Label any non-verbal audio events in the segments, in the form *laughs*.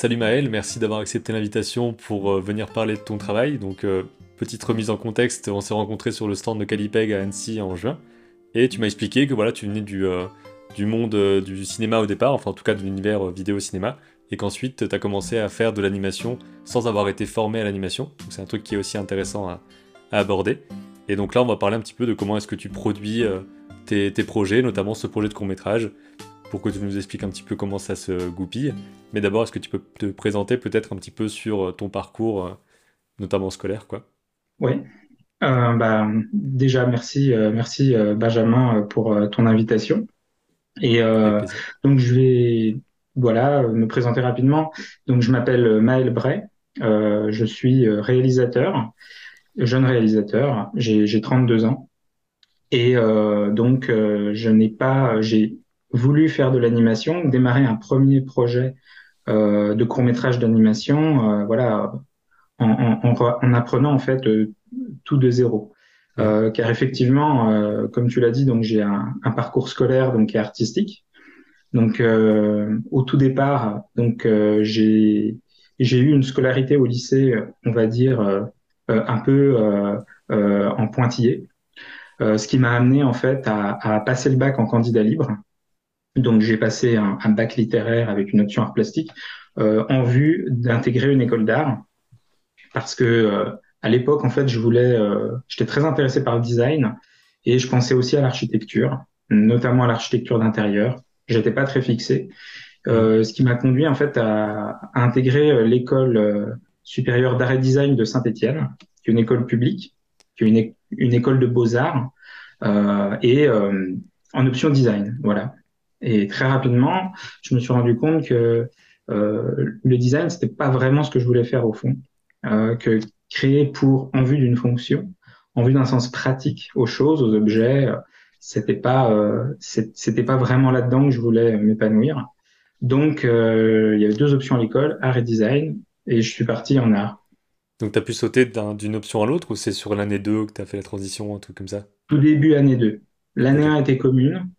Salut Maël, merci d'avoir accepté l'invitation pour euh, venir parler de ton travail. Donc, euh, petite remise en contexte, on s'est rencontrés sur le stand de Calipeg à Annecy en juin. Et tu m'as expliqué que voilà, tu venais du, euh, du monde du cinéma au départ, enfin en tout cas de l'univers vidéo-cinéma, et qu'ensuite tu as commencé à faire de l'animation sans avoir été formé à l'animation. C'est un truc qui est aussi intéressant à, aborder. Et donc là, on va parler un petit peu de comment est-ce que tu produis tes, tes, projets, notamment ce projet de court métrage, pour que tu nous expliques un petit peu comment ça se goupille. Mais d'abord, est-ce que tu peux te présenter peut-être un petit peu sur euh, ton parcours, euh, notamment scolaire, quoi? Oui. Euh, bah, déjà, merci, merci Benjamin pour ton invitation. Et donc, je vais voilà, me présenter rapidement. Donc, je m'appelle Maël Bray. je suis réalisateur, jeune réalisateur. J'ai 32 ans. Et donc, je n'ai pas, j'ai voulu faire de l'animation, démarrer un premier projet euh, de court métrage d'animation, euh, voilà, en, en, en, apprenant en fait euh, tout de zéro. Euh, car effectivement, euh, comme tu l'as dit, donc j'ai un, un, parcours scolaire donc artistique. Donc au tout départ, donc j'ai j'ai eu une scolarité au lycée, on va dire un peu en pointillé, ce qui m'a amené en fait à, à passer le bac en candidat libre. Donc j'ai passé un, bac littéraire avec une option art plastique euh, en vue d'intégrer une école d'art parce que euh, à l'époque en fait je voulais, euh, j'étais très intéressé par le design et je pensais aussi à l'architecture, notamment à l'architecture d'intérieur. J'étais pas très fixé, euh, ce qui m'a conduit en fait à, à intégrer l'école supérieure d'art et design de Saint-Étienne, qui est une école publique, qui est une, une école de beaux arts et en option design, voilà. Et très rapidement, je me suis rendu compte que euh, le design, c'était pas vraiment ce que je voulais faire au fond, euh, que créer pour en vue d'une fonction, en vue d'un sens pratique aux choses, aux objets, euh, c'était pas euh, c'était pas vraiment là-dedans que je voulais m'épanouir. Donc euh, il y avait deux options à l'école, art et design, et je suis parti en art. Donc tu as pu sauter d'une option à l'autre ou c'est sur l'année 2 que tu as fait la transition, un truc comme ça? Tout début année 2. L'année 1 était commune,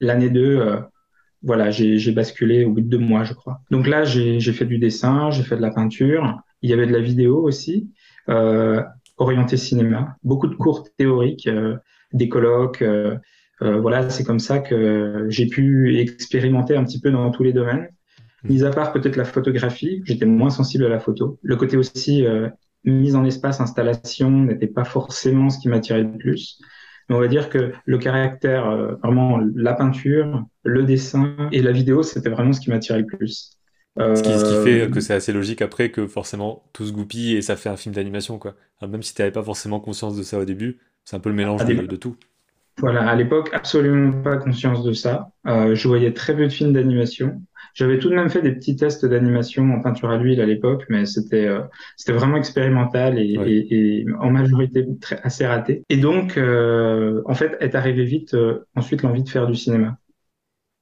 L'année 2, euh, voilà, j'ai basculé au bout de deux mois, je crois. Donc là, j'ai fait du dessin, j'ai fait de la peinture. Il y avait de la vidéo aussi, euh, orienté cinéma. Beaucoup de cours théoriques, euh, des colloques. Euh, euh, voilà, c'est comme ça que j'ai pu expérimenter un petit peu dans tous les domaines. Mmh. Mis à part peut-être la photographie, j'étais moins sensible à la photo. Le côté aussi mise en espace, installation n'était pas forcément ce qui m'attirait le plus on va dire que le caractère, euh, vraiment la peinture, le dessin et la vidéo, c'était vraiment ce qui m'attirait le plus. Euh... Ce, qui, ce, qui, fait que c'est assez logique après que forcément tout se goupille et ça fait un film d'animation quoi. Alors même si tu n'avais pas forcément conscience de ça au début, c'est un peu le mélange de, de, tout. Voilà, à l'époque, absolument pas conscience de ça. Euh, je voyais très peu de films d'animation. J'avais tout de même fait des petits tests d'animation en peinture à l'huile à l'époque, mais c'était euh, c'était vraiment expérimental et, ouais. et, et, en majorité très, assez raté. Et donc, euh, en fait, est arrivé vite euh, ensuite l'envie de faire du cinéma.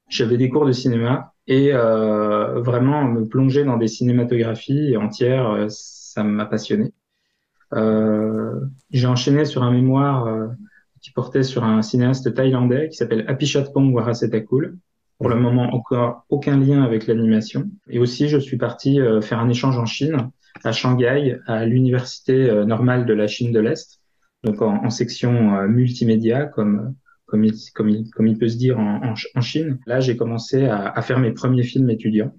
J'avais des cours de cinéma et euh, vraiment me plonger dans des cinématographies entières, euh, ça m'a passionné. J'ai enchaîné sur un mémoire qui portait sur un cinéaste thaïlandais qui s'appelle Apichatpong Warasetakul pour le moment, encore aucun lien avec l'animation. Et aussi, je suis parti euh, faire un échange en Chine, à Shanghai, à l'université euh, normale de la Chine de l'Est, donc en, section euh, multimédia, comme comme il, comme il, peut se dire en, Chine. Là, j'ai commencé à, faire mes premiers films étudiants,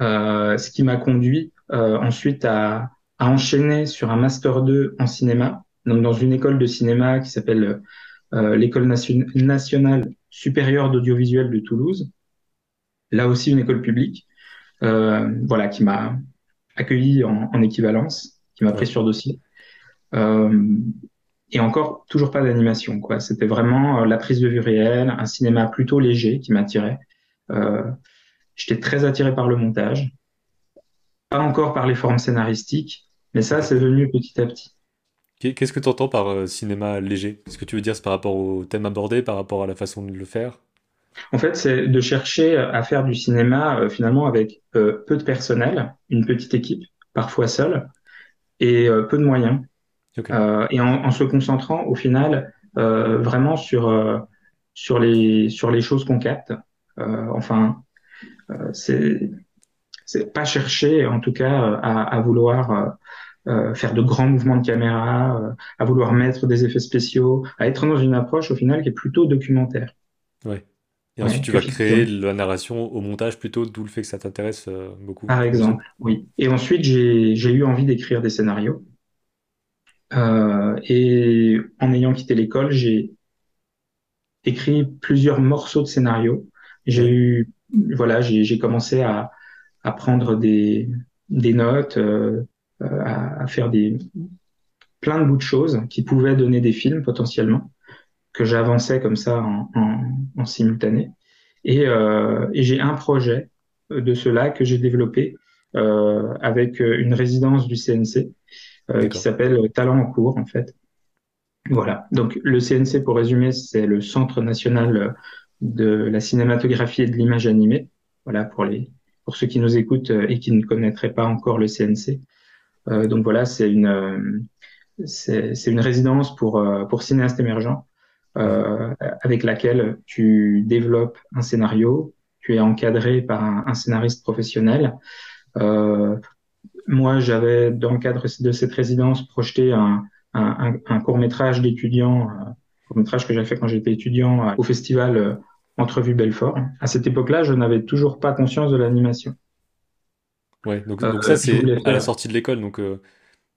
ce qui m'a conduit ensuite à enchaîner sur un master 2 en cinéma, donc dans une école de cinéma qui s'appelle euh, l'école nation nationale supérieure d'audiovisuel de Toulouse, là aussi une école publique, euh, voilà, qui m'a accueilli en, en, équivalence, qui m'a pris sur dossier. Euh, et encore, toujours pas d'animation, quoi. C'était vraiment la prise de vue réelle, un cinéma plutôt léger qui m'attirait. J'étais très attiré par le montage, pas encore par les formes scénaristiques, mais ça, c'est venu petit à petit. Qu'est-ce que tu entends par euh, cinéma léger? Ce que tu veux dire, c'est par rapport au thème abordé, par rapport à la façon de le faire? En fait, c'est de chercher à faire du cinéma euh, finalement avec euh, peu de personnel, une petite équipe, parfois seule, et peu de moyens. Okay. Et en, en, se concentrant au final vraiment sur, sur, les, sur les choses qu'on capte. enfin, c'est c'est pas chercher, en tout cas, à, à vouloir euh, faire de grands mouvements de caméra, euh, à vouloir mettre des effets spéciaux, à être dans une approche au final qui est plutôt documentaire. Ouais. Et ensuite, tu vas créer la narration au montage plutôt, d'où le fait que ça t'intéresse euh, beaucoup. Par exemple, oui. Et ensuite, j'ai eu envie d'écrire des scénarios. et en ayant quitté l'école, j'ai écrit plusieurs morceaux de scénarios. J'ai eu, voilà, j'ai commencé à, à prendre des, des notes, euh, à, faire des plein de bouts de choses qui pouvaient donner des films potentiellement que j'avançais comme ça en, en, simultané. Et, euh, et j'ai un projet de cela que j'ai développé euh, avec une résidence du CNC euh, qui s'appelle Talent en cours en fait. Voilà. Donc le CNC, pour résumer, c'est le Centre national de la cinématographie et de l'image animée. Voilà pour les pour ceux qui nous écoutent et qui ne connaîtraient pas encore le CNC. Euh, donc voilà, c'est une euh, résidence pour euh, pour cinéastes émergents avec laquelle tu développes un scénario, tu es encadré par un, scénariste professionnel. moi, j'avais dans le cadre de cette résidence projeté un, court métrage d'étudiant, court métrage que j'ai fait quand j'étais étudiant au festival Entrevue Belfort. À cette époque-là, je n'avais toujours pas conscience de l'animation. Ouais, donc, euh, ça, c'est à la sortie de l'école. Donc, euh,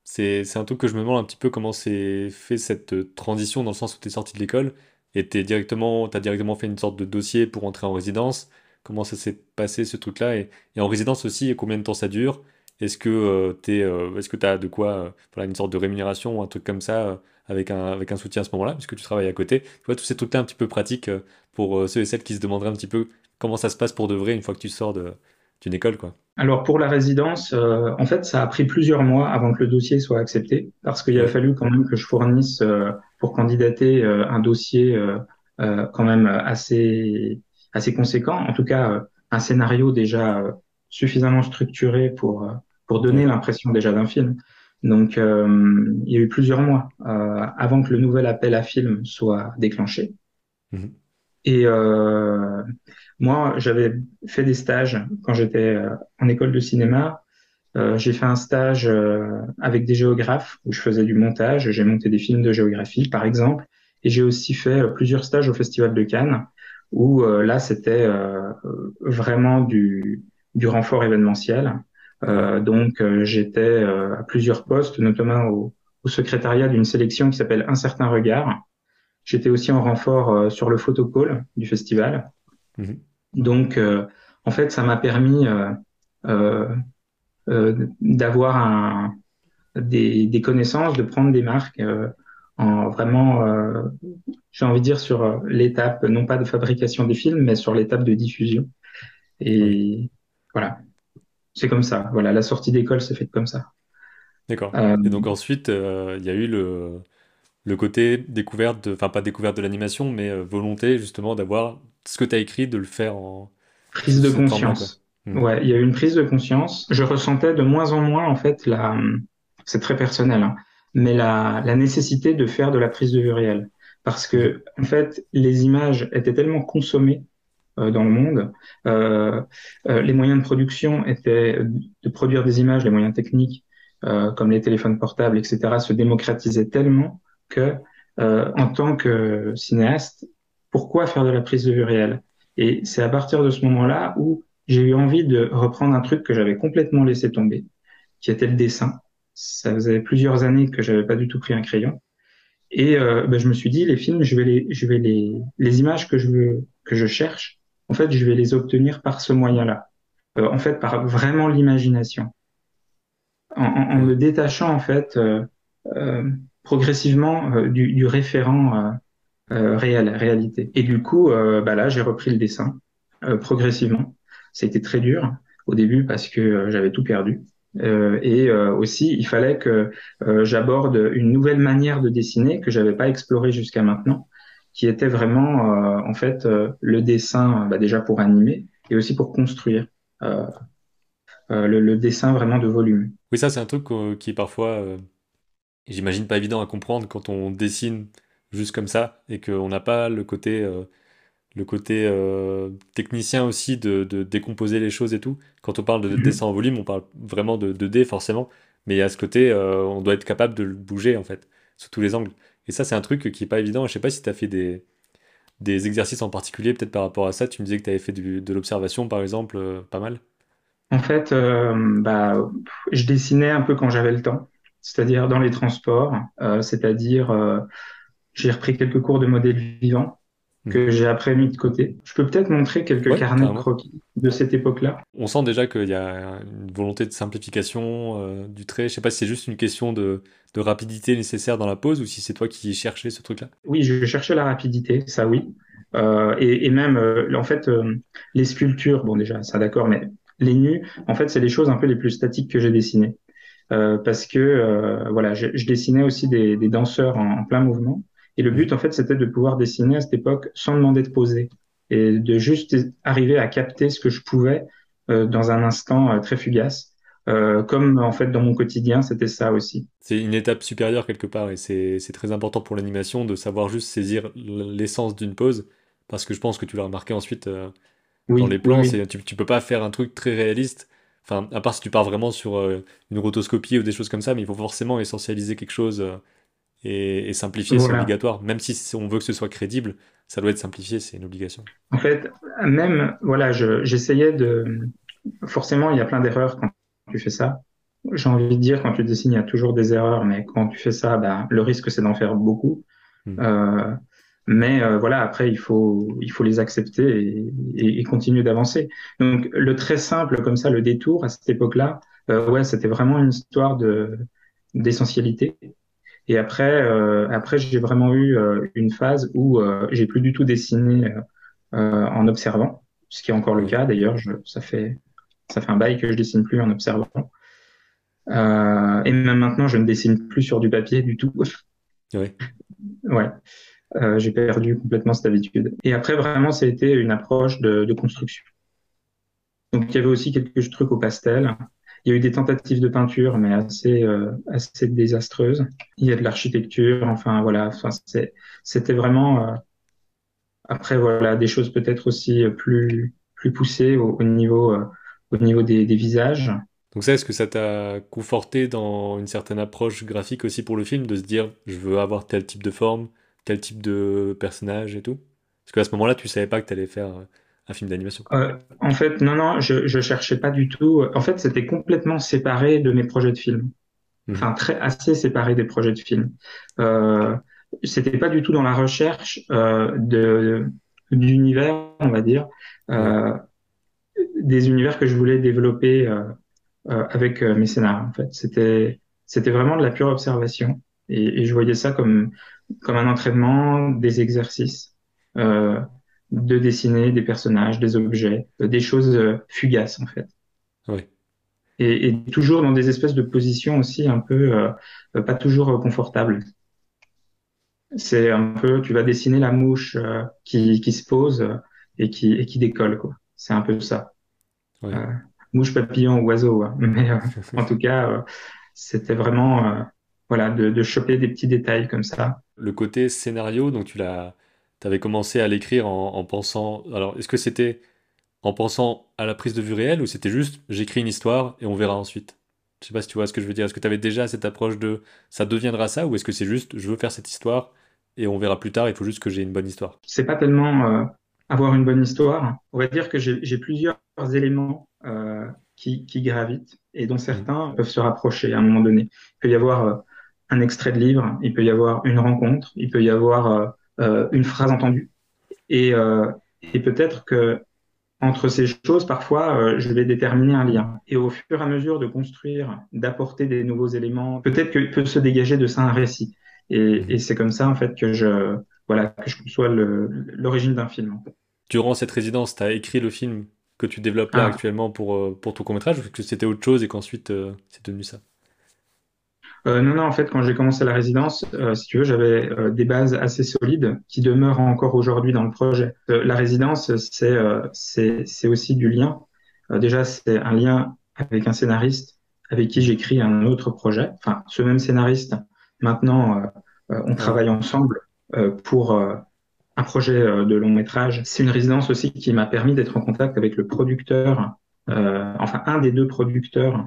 c'est un truc que je me demande un petit peu comment c'est fait cette euh, transition dans le sens où tu es sorti de l'école et tu directement, as directement fait une sorte de dossier pour entrer en résidence. Comment ça s'est passé ce truc-là et, en résidence aussi, combien de temps ça dure? Est-ce que tu est-ce que as de quoi, voilà, une sorte de rémunération ou un truc comme ça avec un, avec un soutien à ce moment-là, puisque tu travailles à côté? Tu vois, tous ces trucs-là un petit peu pratiques pour ceux et celles qui se demanderaient un petit peu comment ça se passe pour de vrai une fois que tu sors d'une école, quoi. Alors pour la résidence, euh, en fait, ça a pris plusieurs mois avant que le dossier soit accepté, parce qu'il a fallu quand même que je fournisse euh, pour candidater euh, un dossier quand même assez assez conséquent, en tout cas un scénario déjà suffisamment structuré pour pour donner l'impression déjà d'un film. Donc il y a eu plusieurs mois avant que le nouvel appel à film soit déclenché. Mmh. Et euh, moi, j'avais fait des stages quand j'étais euh, en école de cinéma. Euh, j'ai fait un stage euh, avec des géographes où je faisais du montage. J'ai monté des films de géographie, par exemple. Et j'ai aussi fait plusieurs stages au Festival de Cannes où là, c'était vraiment du, du renfort événementiel. donc, j'étais à plusieurs postes, notamment au, au secrétariat d'une sélection qui s'appelle Un certain regard, J'étais aussi en renfort euh, sur le photocall du festival. Mhm. Donc, euh, en fait, ça m'a permis euh, d'avoir des, connaissances, de prendre des marques en vraiment, j'ai envie de dire, sur l'étape, non pas de fabrication des films, mais sur l'étape de diffusion. Et voilà, c'est comme ça. Voilà, la sortie d'école s'est faite comme ça. D'accord. Et donc ensuite, il y a eu le, le côté découverte, enfin pas découverte de l'animation, mais euh, volonté justement d'avoir ce que tu as écrit, de le faire en... Prise de conscience. Hmm. Ouais, il y a eu une prise de conscience. Je ressentais de moins en moins, en fait, la... c'est très personnel, hein, mais la, la nécessité de faire de la prise de vue réelle. Parce que, en fait, les images étaient tellement consommées euh, dans le monde, euh, les moyens de production étaient de produire des images, les moyens techniques, comme les téléphones portables, etc., se démocratisaient tellement que euh, en tant que cinéaste, pourquoi faire de la prise de vue réelle? Et c'est à partir de ce moment-là où j'ai eu envie de reprendre un truc que j'avais complètement laissé tomber, qui était le dessin. Ça faisait plusieurs années que j'avais pas du tout pris un crayon. Et euh, ben, je me suis dit, les films, je vais les, je vais les, les images que je veux, que je cherche, en fait, je vais les obtenir par ce moyen-là. Euh, en fait, par vraiment l'imagination. En, me détachant, en fait, euh, euh progressivement euh, du, du, référent euh, euh, réel, réalité. Et du coup, bah là, j'ai repris le dessin progressivement. Ça a été très dur au début parce que j'avais tout perdu. Euh, et euh, aussi, il fallait que euh, j'aborde une nouvelle manière de dessiner que j'avais pas explorée jusqu'à maintenant, qui était vraiment en fait le dessin, bah, déjà pour animer et aussi pour construire le, le, dessin vraiment de volume. Oui, ça c'est un truc qui est parfois j'imagine pas évident à comprendre quand on dessine juste comme ça et qu'on n'a pas le côté, euh, le côté technicien aussi de, décomposer les choses et tout. Quand on parle de mhm. dessin en volume, on parle vraiment de 2D forcément, mais a ce côté, on doit être capable de le bouger en fait, sous tous les angles. Et ça, c'est un truc qui est pas évident. Je sais pas si tu as fait des, des exercices en particulier, peut-être par rapport à ça. Tu me disais que tu avais fait de l'observation, par exemple, pas mal. En fait, euh, bah, je dessinais un peu quand j'avais le temps, c'est-à-dire dans les transports, euh, c'est-à-dire euh, j'ai repris quelques cours de modèle vivant que hmm. j'ai après mis de côté. Je peux peut-être montrer quelques carnets de croquis de cette époque-là. On sent déjà qu'il y a une volonté de simplification du trait. Je sais pas si c'est juste une question de, de, rapidité nécessaire dans la pose ou si c'est toi qui cherchais ce truc-là. Oui, je cherchais la rapidité, ça oui. et, et, même, en fait, les sculptures, bon déjà, ça d'accord, mais les nus, en fait, c'est les choses un peu les plus statiques que j'ai dessinées. Euh, parce que euh, voilà, je, dessinais aussi des, danseurs en, plein mouvement. Et le but, en fait, c'était de pouvoir dessiner à cette époque sans demander de poser et de juste arriver à capter ce que je pouvais euh, dans un instant très fugace. comme en fait dans mon quotidien, c'était ça aussi. C'est une étape supérieure quelque part et c'est très important pour l'animation de savoir juste saisir l'essence d'une pose parce que je pense que tu l'as remarqué ensuite dans les plans, tu, tu peux pas faire un truc très réaliste. Enfin, à part si tu pars vraiment sur euh, une rotoscopie ou des choses comme ça, mais il faut forcément essentialiser quelque chose euh, et, simplifier, c'est obligatoire. Même si on veut que ce soit crédible, ça doit être simplifié, c'est une obligation. En fait, même, voilà, j'essayais de. Forcément, il y a plein d'erreurs quand tu fais ça. J'ai envie de dire, quand tu dessines, il y a toujours des erreurs, mais quand tu fais ça, bah, le risque, c'est d'en faire beaucoup. Hmm. Euh, mais euh, voilà, après, il faut, il faut les accepter et, et, continuer d'avancer. Donc, le très simple, comme ça, le détour, à cette époque-là, euh, ouais, c'était vraiment une histoire de d'essentialité. Et après, euh, après, j'ai vraiment eu euh, une phase où euh, j'ai plus du tout dessiné en observant, ce qui est encore le cas d'ailleurs. Ça fait, ça fait un bail que je dessine plus en observant. et même maintenant, je ne dessine plus sur du papier du tout. Ouais. *laughs* Ouais. Euh, j'ai perdu complètement cette habitude. Et après, vraiment, ça a été une approche de, construction. Donc, il y avait aussi quelques trucs au pastel. Il y a eu des tentatives de peinture, mais assez, euh, désastreuses. Il y a de l'architecture. Enfin, voilà. C'était vraiment. Euh, après, voilà, des choses peut-être aussi plus, plus poussées au, au niveau, au niveau des visages. Donc ça, est-ce que ça t'a conforté dans une certaine approche graphique aussi pour le film, de se dire, je veux avoir tel type de forme, quel type de personnage et tout? Parce qu'à ce moment-là, tu savais pas que tu allais faire euh, un film d'animation. Euh, en fait, non, non, je, je cherchais pas du tout. En fait, c'était complètement séparé de mes projets de film. Mhm. Enfin, très assez séparé des projets de film. Euh, c'était pas du tout dans la recherche euh, de d'univers, on va dire, euh, des univers que je voulais développer avec mes scénarios. En fait, c'était c'était vraiment de la pure observation et, et je voyais ça comme comme un entraînement, des exercices, euh, de dessiner des personnages, des objets, euh, des choses euh, fugaces en fait. Oui. Et, et, toujours dans des espèces de positions aussi un peu euh, pas toujours confortables. C'est un peu, tu vas dessiner la mouche qui, qui se pose et qui, et qui décolle quoi. C'est un peu ça. Oui. mouche, papillon, oiseau. Hein. *laughs* Mais *laughs* en tout cas, c'était vraiment voilà, de, de, choper des petits détails comme ça. Le côté scénario, donc tu l'as, avais commencé à l'écrire en, en, pensant. Alors, est-ce que c'était en pensant à la prise de vue réelle ou c'était juste j'écris une histoire et on verra ensuite? Je sais pas si tu vois ce que je veux dire. Est-ce que tu avais déjà cette approche de ça deviendra ça ou est-ce que c'est juste je veux faire cette histoire et on verra plus tard, il faut juste que j'ai une bonne histoire? C'est pas tellement euh, avoir une bonne histoire. On va dire que j'ai plusieurs éléments euh, qui, qui, gravitent et dont certains mmh. peuvent se rapprocher à un moment donné. Il peut y avoir. Un extrait de livre, il peut y avoir une rencontre, il peut y avoir euh, euh, une phrase entendue. Et, euh, et peut-être que entre ces choses, parfois, je vais déterminer un lien. Et au fur et à mesure de construire, d'apporter des nouveaux éléments, peut-être que peut se dégager de ça un récit. Et, et c'est comme ça, en fait, que je, voilà, que je conçois l'origine d'un film. Durant cette résidence, tu as écrit le film que tu développes là ah. actuellement pour, pour ton court-métrage ou que c'était autre chose et qu'ensuite c'est devenu ça? Euh, non, non, en fait, quand j'ai commencé la résidence, euh, si tu veux, j'avais euh, des bases assez solides qui demeurent encore aujourd'hui dans le projet. Euh, la résidence, c'est c'est c'est aussi du lien. déjà, c'est un lien avec un scénariste avec qui j'écris un autre projet. Enfin, ce même scénariste. Maintenant, on travaille ensemble pour un projet de long métrage. C'est une résidence aussi qui m'a permis d'être en contact avec le producteur, enfin un des deux producteurs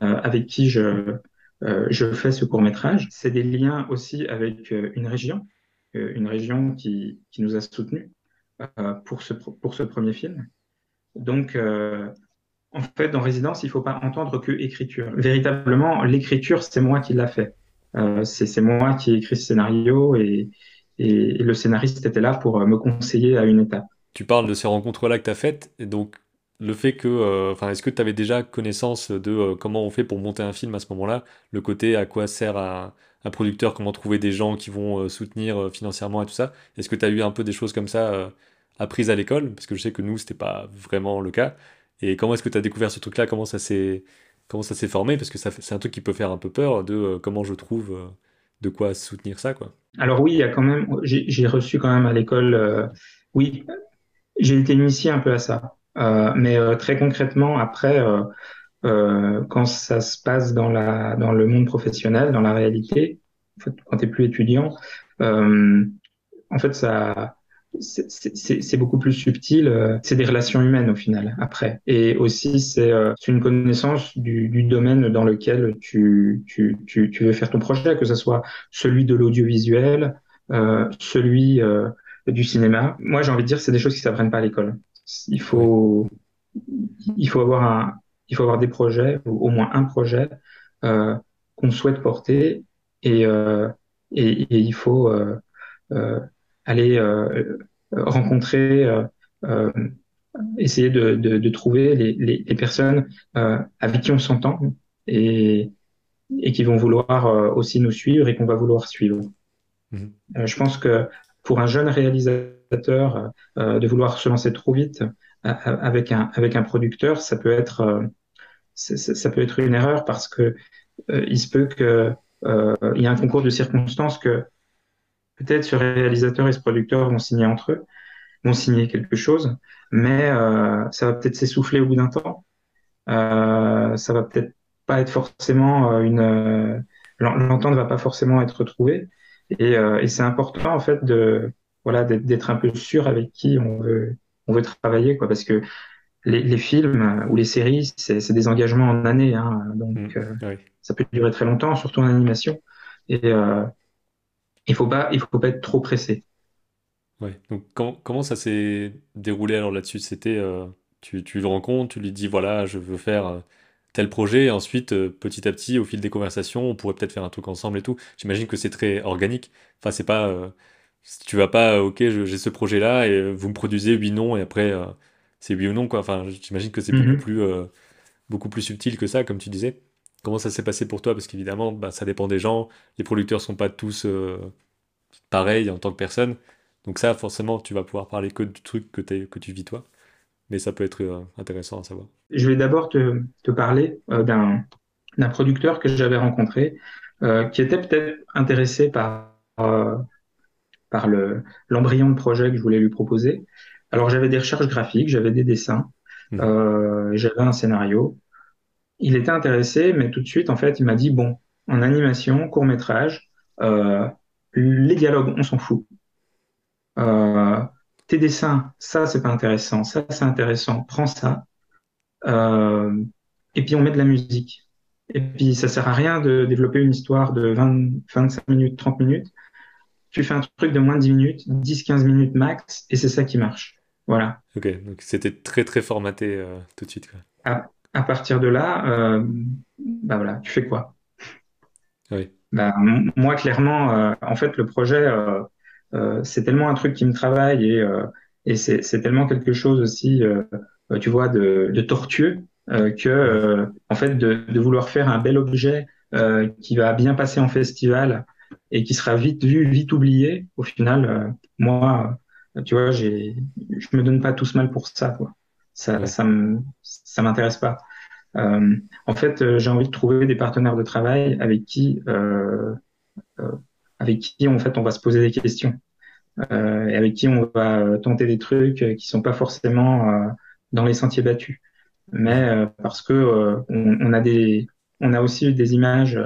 avec qui je, je fais ce court métrage. C'est des liens aussi avec une région, une région qui, qui nous a soutenus pour, ce, pour ce premier film. Donc, en fait, dans résidence, il ne faut pas entendre que écriture. Véritablement, l'écriture, c'est moi qui l'a fait. Euh, c'est moi qui ai écrit ce scénario et, le scénariste était là pour me conseiller à une étape. Tu parles de ces rencontres-là que tu as faites, donc le fait que, euh, enfin, est-ce que tu avais déjà connaissance de euh, comment on fait pour monter un film à ce moment-là, le côté à quoi sert un, producteur, comment trouver des gens qui vont soutenir financièrement et tout ça? Est-ce que tu as eu un peu des choses comme ça apprises à l'école? Parce que je sais que nous, c'était pas vraiment le cas. Et comment est-ce que tu as découvert ce truc-là? Comment ça s'est comment ça s'est formé? Parce que c'est un truc qui peut faire un peu peur de euh, comment je trouve euh, de quoi soutenir ça, quoi. Alors oui, il y a quand même, j'ai reçu quand même à l'école, euh, oui, j'ai été initié un peu à ça. Mais très concrètement, après, quand ça se passe dans la dans le monde professionnel, dans la réalité, quand tu es plus étudiant, en fait, ça c'est beaucoup plus subtil. Euh, c'est des relations humaines au final, après. Et aussi, c'est euh, une connaissance du, du, domaine dans lequel tu, tu, tu, tu, veux faire ton projet, que ce soit celui de l'audiovisuel, euh, celui euh, du cinéma. Moi, j'ai envie de dire, c'est des choses qui s'apprennent pas à l'école. Il faut, il faut avoir un, il faut avoir des projets, ou au moins un projet euh, qu'on souhaite porter, et, et, et, il faut aller euh, rencontrer, euh, euh, essayer de, de, de, trouver les, les, les personnes avec qui on s'entend et, et qui vont vouloir aussi nous suivre et qu'on va vouloir suivre. Mmh. je pense que pour un jeune réalisateur, de vouloir se lancer trop vite avec un avec un producteur, ça peut être ça peut être une erreur parce que il se peut que il y a un concours de circonstances que peut-être ce réalisateur et ce producteur vont signer entre eux, vont signer quelque chose, mais euh, ça va peut-être s'essouffler au bout d'un temps. Euh, ça va peut-être pas être forcément euh, une euh, l'entente va pas forcément être euh, et c'est important en fait de voilà d'être un peu sûr avec qui on veut on veut travailler quoi parce que les, les films ou les séries c'est des engagements en années hein, donc mmh, ça peut durer très longtemps surtout en animation et il faut pas, il faut pas être trop pressé. Ouais. Donc comment ça s'est déroulé alors là-dessus? C'était euh, tu, tu le rencontres, tu lui dis voilà, je veux faire euh, tel projet, et ensuite euh, petit à petit, au fil des conversations, on pourrait peut-être faire un truc ensemble et tout. J'imagine que c'est très organique. Enfin, c'est pas tu vas pas ok, j'ai ce projet-là et vous me produisez oui non et après c'est oui ou non quoi. Enfin, j'imagine que c'est beaucoup mm-hmm. plus beaucoup plus subtil que ça, comme tu disais. Comment ça s'est passé pour toi? Parce qu'évidemment, bah, ça dépend des gens. Les producteurs sont pas tous euh, pareils en tant que personne. Donc ça, forcément, tu vas pouvoir parler que du truc que, que tu vis toi. Mais ça peut être euh, intéressant à savoir. Je vais d'abord te, te, parler euh, d'un producteur que j'avais rencontré, qui était peut-être intéressé par, par l'embryon de projet que je voulais lui proposer. Alors j'avais des recherches graphiques, j'avais des dessins, mmh. j'avais un scénario il était intéressé, mais tout de suite, en fait, il m'a dit, bon, en animation, court métrage, euh, les dialogues, on s'en fout. Euh, tes dessins, ça, c'est pas intéressant. Ça, c'est intéressant. Prends ça. Euh, et puis, on met de la musique. Et puis, ça sert à rien de développer une histoire de 20, 25 minutes, 30 minutes. Tu fais un truc de moins de 10 minutes, 10, 15 minutes max, et c'est ça qui marche. Voilà. Ok, donc c'était très, très formaté euh, tout de suite. Quoi. À partir de là, euh, bah voilà, tu fais quoi? Oui. bah, Moi, clairement, euh, en fait, le projet, c'est tellement un truc qui me travaille et, et c'est tellement quelque chose aussi, tu vois, de, de tortueux que, en fait, de, de, vouloir faire un bel objet qui va bien passer en festival et qui sera vite vu, vite oublié, au final, moi, tu vois, j'ai, je me donne pas tout ce mal pour ça, quoi. Ça, ça, ça m'intéresse pas. Euh, en fait, euh, j'ai envie de trouver des partenaires de travail avec qui, euh, euh avec qui en fait on va se poser des questions euh, et avec qui on va tenter des trucs qui sont pas forcément dans les sentiers battus, mais parce que on, on, a des, on a aussi des images,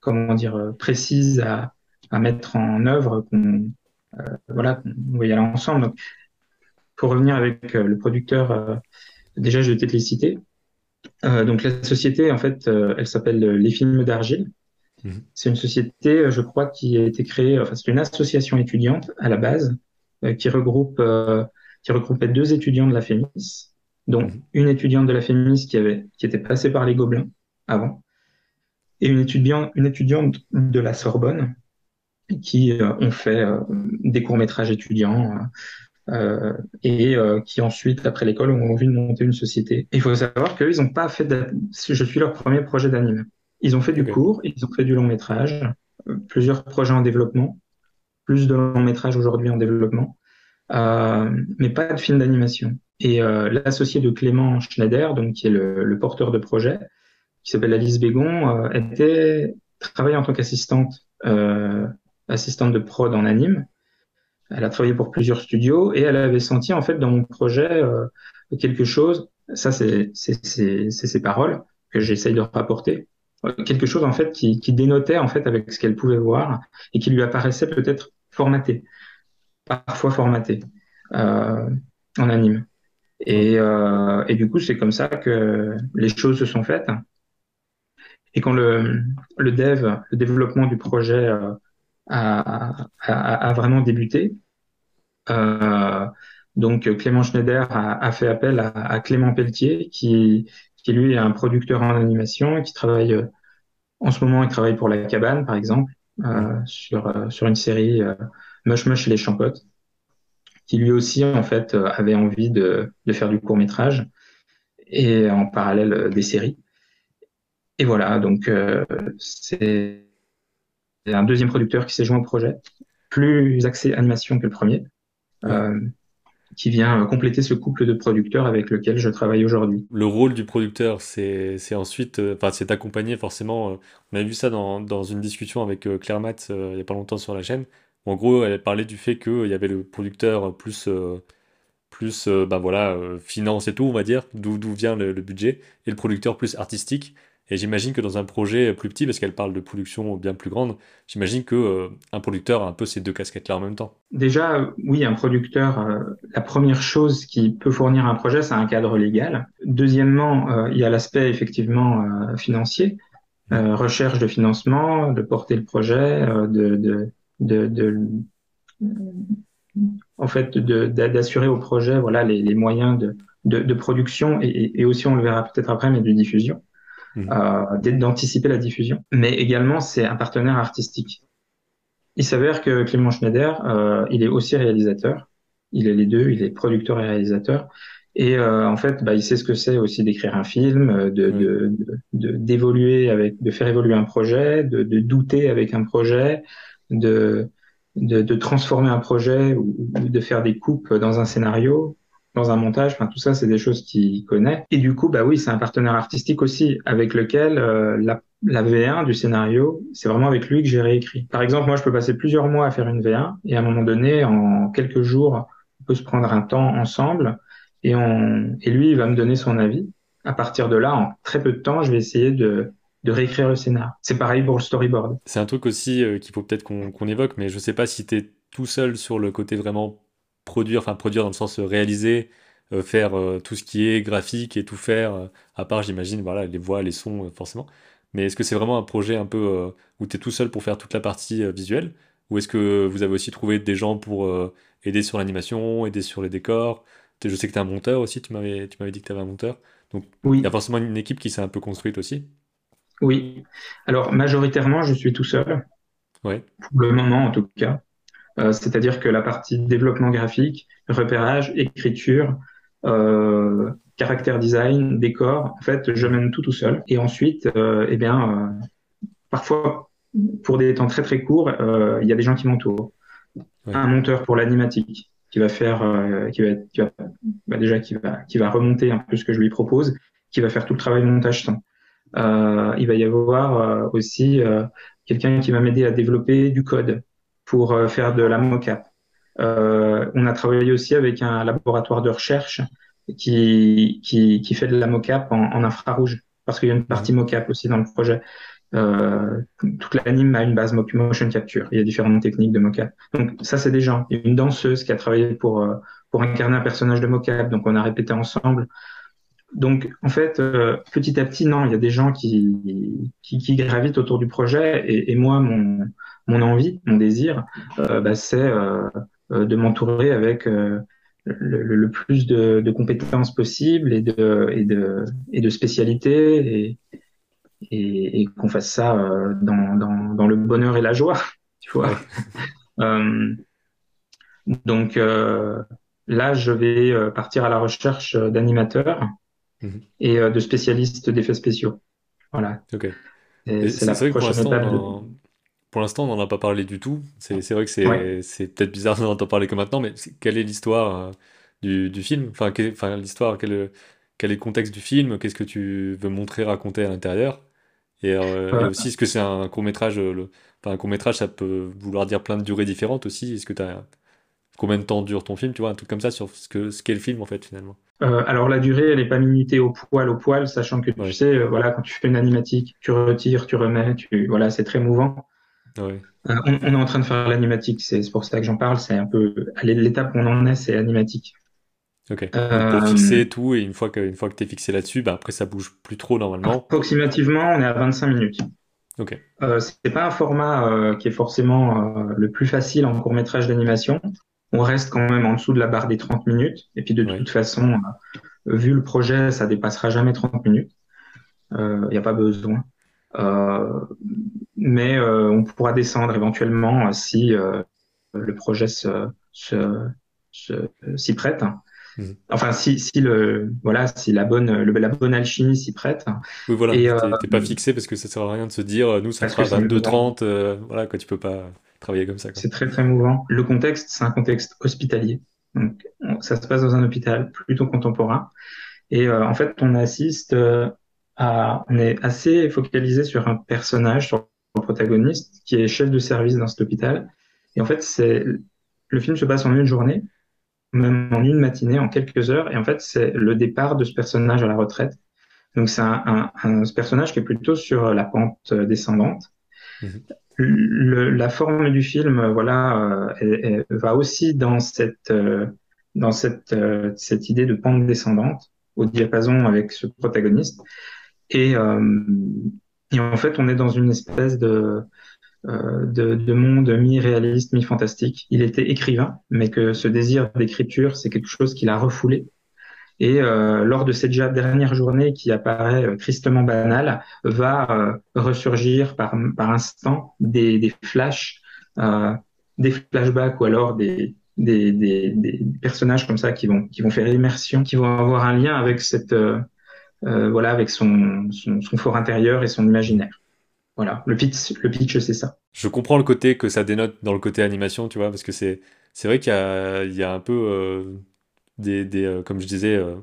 comment dire, précises à, à mettre en œuvre qu'on voilà, on va y aller ensemble. Donc, pour revenir avec le producteur, déjà, je vais peut-être les citer. donc, la société, en fait, elle s'appelle Les Films d'Argile. Mhm. C'est une société, je crois, qui a été créée, enfin, c'est une association étudiante à la base, qui regroupe, qui regroupait deux étudiants de la FEMIS, donc mhm. une étudiante de la FEMIS qui avait, qui était passée par les Gobelins avant, et une étudiante, une étudiante de la Sorbonne qui euh, ont fait euh, des courts-métrages étudiants euh, et qui ensuite, après l'école, ont envie de monter une société. Il faut savoir qu'eux, ils n'ont pas fait, je suis leur premier projet d'anime. Ils ont fait du court, ils ont fait du long-métrage, plusieurs projets en développement, plus de long-métrage aujourd'hui en développement, mais pas de film d'animation. Et l'associé de Clément Schneider, donc qui est le, le porteur de projet, qui s'appelle Alice Bégon, euh, était travaillée en tant qu'assistante euh, assistante de prod en anime. Elle a travaillé pour plusieurs studios et elle avait senti en fait dans mon projet euh, quelque chose. Ça c'est c'est ses paroles que j'essaye de rapporter. Quelque chose en fait qui, qui dénotait en fait avec ce qu'elle pouvait voir et qui lui apparaissait peut-être formaté, parfois formaté euh, en anime. Et, euh, et, du coup, c'est comme ça que les choses se sont faites. Et quand le, le dev, le développement du projet euh, a, a, a, vraiment débuté, euh, donc Clément Schneider a, a fait appel à, à, Clément Pelletier, qui, qui lui est un producteur en animation et qui travaille euh, en ce moment, il travaille pour La Cabane, par exemple, euh, sur, euh, sur une série Mush Mush et les Champottes, qui lui aussi, en fait, avait envie de, de faire du court métrage et en parallèle des séries. Et voilà, donc euh, c'est un deuxième producteur qui s'est joint au projet, plus axé animation que le premier, euh, qui vient compléter ce couple de producteurs avec lequel je travaille aujourd'hui. Le rôle du producteur, c'est ensuite, euh, enfin, c'est accompagné forcément. on a vu ça dans, dans une discussion avec Claire Matt il n'y a pas longtemps sur la chaîne. En gros, elle parlait du fait qu'il y avait le producteur plus plus ben voilà, finance et tout, on va dire, d'où vient le, le, budget, et le producteur plus artistique. Et j'imagine que dans un projet plus petit, parce qu'elle parle de production bien plus grande, j'imagine que euh, un producteur a un peu ces deux casquettes-là en même temps. Déjà, oui, un producteur, euh, la première chose qui peut fournir un projet, c'est un cadre légal. Deuxièmement, euh, il y a l'aspect effectivement financier, recherche de financement, de porter le projet, de, de, de, en fait, d'assurer au projet voilà les, moyens de, production et aussi on le verra peut-être après, mais de diffusion. Mmh. euh, d'anticiper la diffusion. Mais également, c'est un partenaire artistique. Il s'avère que Clément Schneider, euh, il est aussi réalisateur. Il est les deux, il est producteur et réalisateur. Et euh, en fait, bah, il sait ce que c'est aussi d'écrire un film, de, de, de, d'évoluer avec, de faire évoluer un projet, de, de douter avec un projet, de, de, de transformer un projet ou, ou, de faire des coupes dans un scénario dans un montage. Enfin, tout ça, c'est des choses qu'il connaît. Et du coup, bah oui, c'est un partenaire artistique aussi avec lequel euh, la, la, V1 du scénario, c'est vraiment avec lui que j'ai réécrit. Par exemple, moi, je peux passer plusieurs mois à faire une V1 et à un moment donné, en quelques jours, on peut se prendre un temps ensemble et, on, et lui, il va me donner son avis. À partir de là, en très peu de temps, je vais essayer de, de réécrire le scénario. C'est pareil pour le storyboard. C'est un truc aussi euh, qu'il faut peut-être qu'on évoque, mais je sais pas si tu es tout seul sur le côté vraiment produire, enfin produire dans le sens réaliser, euh, faire euh, tout ce qui est graphique et tout faire, euh, à part j'imagine voilà les voix, les sons forcément. Mais est-ce que c'est vraiment un projet un peu où tu es tout seul pour faire toute la partie visuelle? Ou est-ce que vous avez aussi trouvé des gens pour aider sur l'animation, aider sur les décors? Je sais que tu es un monteur aussi, tu m'avais dit que tu avais un monteur. Donc il y a forcément une équipe qui s'est un peu construite aussi. Oui. Alors majoritairement, je suis tout seul. Ouais. Pour le moment en tout cas. Euh, c'est-à-dire que la partie développement graphique, repérage, écriture, euh, caractère design, décor, en fait, je mène tout tout seul. Et ensuite, euh, eh bien, parfois, pour des temps très très courts, il y a des gens qui m'entourent. Un monteur pour l'animatique qui va faire, qui va, qui va bah déjà qui va, qui va remonter un peu ce que je lui propose, qui va faire tout le travail de montage son. Il va y avoir aussi quelqu'un qui va m'aider à développer du code pour euh, faire de la mocap. Euh, on a travaillé aussi avec un laboratoire de recherche qui, qui, qui fait de la mocap en, en infrarouge, parce qu'il y a une partie mocap aussi dans le projet. toute l'anime a une base motion capture. Il y a différentes techniques de mocap. Donc ça, c'est des gens. Il y a une danseuse qui a travaillé pour pour incarner un personnage de mocap. Donc on a répété ensemble. Donc, en fait, euh, petit à petit, non, il y a des gens qui, qui, qui gravitent autour du projet. Et, et, moi, mon, mon envie, mon désir, euh, bah, c'est euh, euh de m'entourer avec le, le, plus de, de, compétences possibles et de, et de, et de spécialités et, et, et qu'on fasse ça dans, dans, dans, le bonheur et la joie, *laughs* tu vois. donc, là, je vais partir à la recherche d'animateurs Mhm. et de spécialistes d'effets spéciaux. Voilà. Ok. C'est la vrai prochaine étape. Pour l'instant, on n'en a pas parlé du tout. C'est vrai que c'est peut-être bizarre d'en entendre parler que maintenant, mais quelle est l'histoire euh, du, du, film? Enfin, enfin l'histoire, quel, quel, est le contexte du film? Qu'est-ce que tu veux montrer, raconter à l'intérieur? Et, euh, aussi, est-ce que c'est un court métrage le... Enfin, un court métrage, ça peut vouloir dire plein de durées différentes aussi? Est-ce que tu as combien de temps dure ton film? Tu vois, un truc comme ça sur ce qu'est ce qu'est le film en fait finalement. Euh, alors la durée, elle n'est pas minutée au poil au poil, sachant que tu sais, euh, voilà, quand tu fais une animatique, tu retires, tu remets, tu, voilà, c'est très mouvant. Ouais. Euh, on, on, est en train de faire l'animatique, c'est pour ça que j'en parle. C'est un peu l'étape où on en est, c'est animatique. Ok. pour fixer tout et une fois que une fois que t'es fixé là-dessus, bah après ça bouge plus trop normalement. Approximativement, on est à 25 minutes. Ok. c'est pas un format qui est forcément le plus facile en court métrage d'animation on reste quand même en dessous de la barre des 30 minutes. Et puis de toute façon, euh, vu le projet, ça dépassera jamais 30 minutes. Il euh, n'y a pas besoin. Euh, mais euh, on pourra descendre éventuellement si le projet se, se, s'y prête. Mhm. Enfin, si, si le voilà, si la bonne le, la bonne alchimie s'y prête. Oui, voilà. T'es pas fixé parce que ça sert à rien de se dire nous ça sera 22 30 voilà quoi tu peux pas travailler comme ça. C'est très très mouvant. Le contexte, c'est un contexte hospitalier. Donc, ça se passe dans un hôpital plutôt contemporain. Et euh, en fait, on assiste euh, à, on est assez focalisé sur un personnage, sur le protagoniste, qui est chef de service dans cet hôpital. Et en fait, c'est le film se passe en une journée, même en une matinée, en quelques heures. Et en fait, c'est le départ de ce personnage à la retraite. Donc, c'est un, un, un, personnage qui est plutôt sur la pente descendante. Mmh le, la forme du film, voilà, euh, va aussi dans cette euh, dans cette euh, cette idée de pente descendante au diapason avec ce protagoniste. Et, et en fait, on est dans une espèce de de, de, monde mi-réaliste, mi-fantastique. Il était écrivain, mais que ce désir d'écriture, c'est quelque chose qu'il a refoulé et euh, lors de cette dernière journée qui apparaît euh, tristement banale, va euh, ressurgir par, par instant des, des flashs, euh, des flashbacks ou alors des, des, des, personnages comme ça qui vont, qui vont faire immersion, qui vont avoir un lien avec cette, euh, voilà, avec son, son, fort intérieur et son imaginaire. Voilà, le pitch, le pitch, c'est ça. Je comprends le côté que ça dénote dans le côté animation, tu vois, parce que c'est, vrai qu'il y y a un peu des, des euh, comme je disais euh,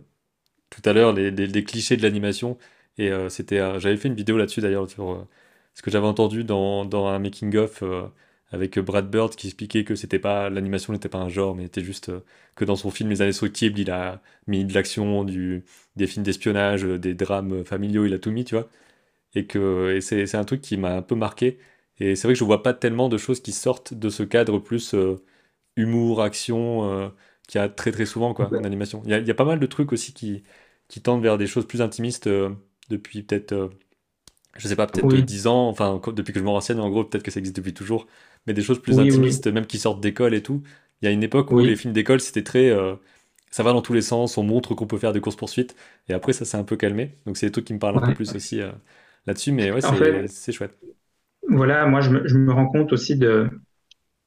tout à l'heure, les, les, clichés de l'animation. Et euh, c'était, j'avais fait une vidéo là-dessus d'ailleurs sur ce que j'avais entendu dans, dans un making of avec Brad Bird qui expliquait que c'était pas l'animation n'était pas un genre mais était juste que dans son film Les Indestructibles il a mis de l'action du des films d'espionnage des drames familiaux il a tout mis tu vois. Et que et c'est, c'est un truc qui m'a un peu marqué. Et c'est vrai que je vois pas tellement de choses qui sortent de ce cadre plus humour action qu'il y a très très souvent quoi, en animation. Il y, a, y, a, pas mal de trucs aussi qui, qui tendent vers des choses plus intimistes euh, depuis peut-être, euh, je sais pas, peut-être 10 ans, enfin depuis que je me renseigne, en gros, peut-être que ça existe depuis toujours, mais des choses plus intimistes, même qui sortent d'école et tout. Il y a une époque où les films d'école c'était très. Euh, ça va dans tous les sens, on montre qu'on peut faire des courses-poursuites, et après ça s'est un peu calmé. Donc c'est des trucs qui me parlent un peu plus aussi là-dessus, mais ouais, c'est chouette. Voilà, moi je me, je me rends compte aussi de.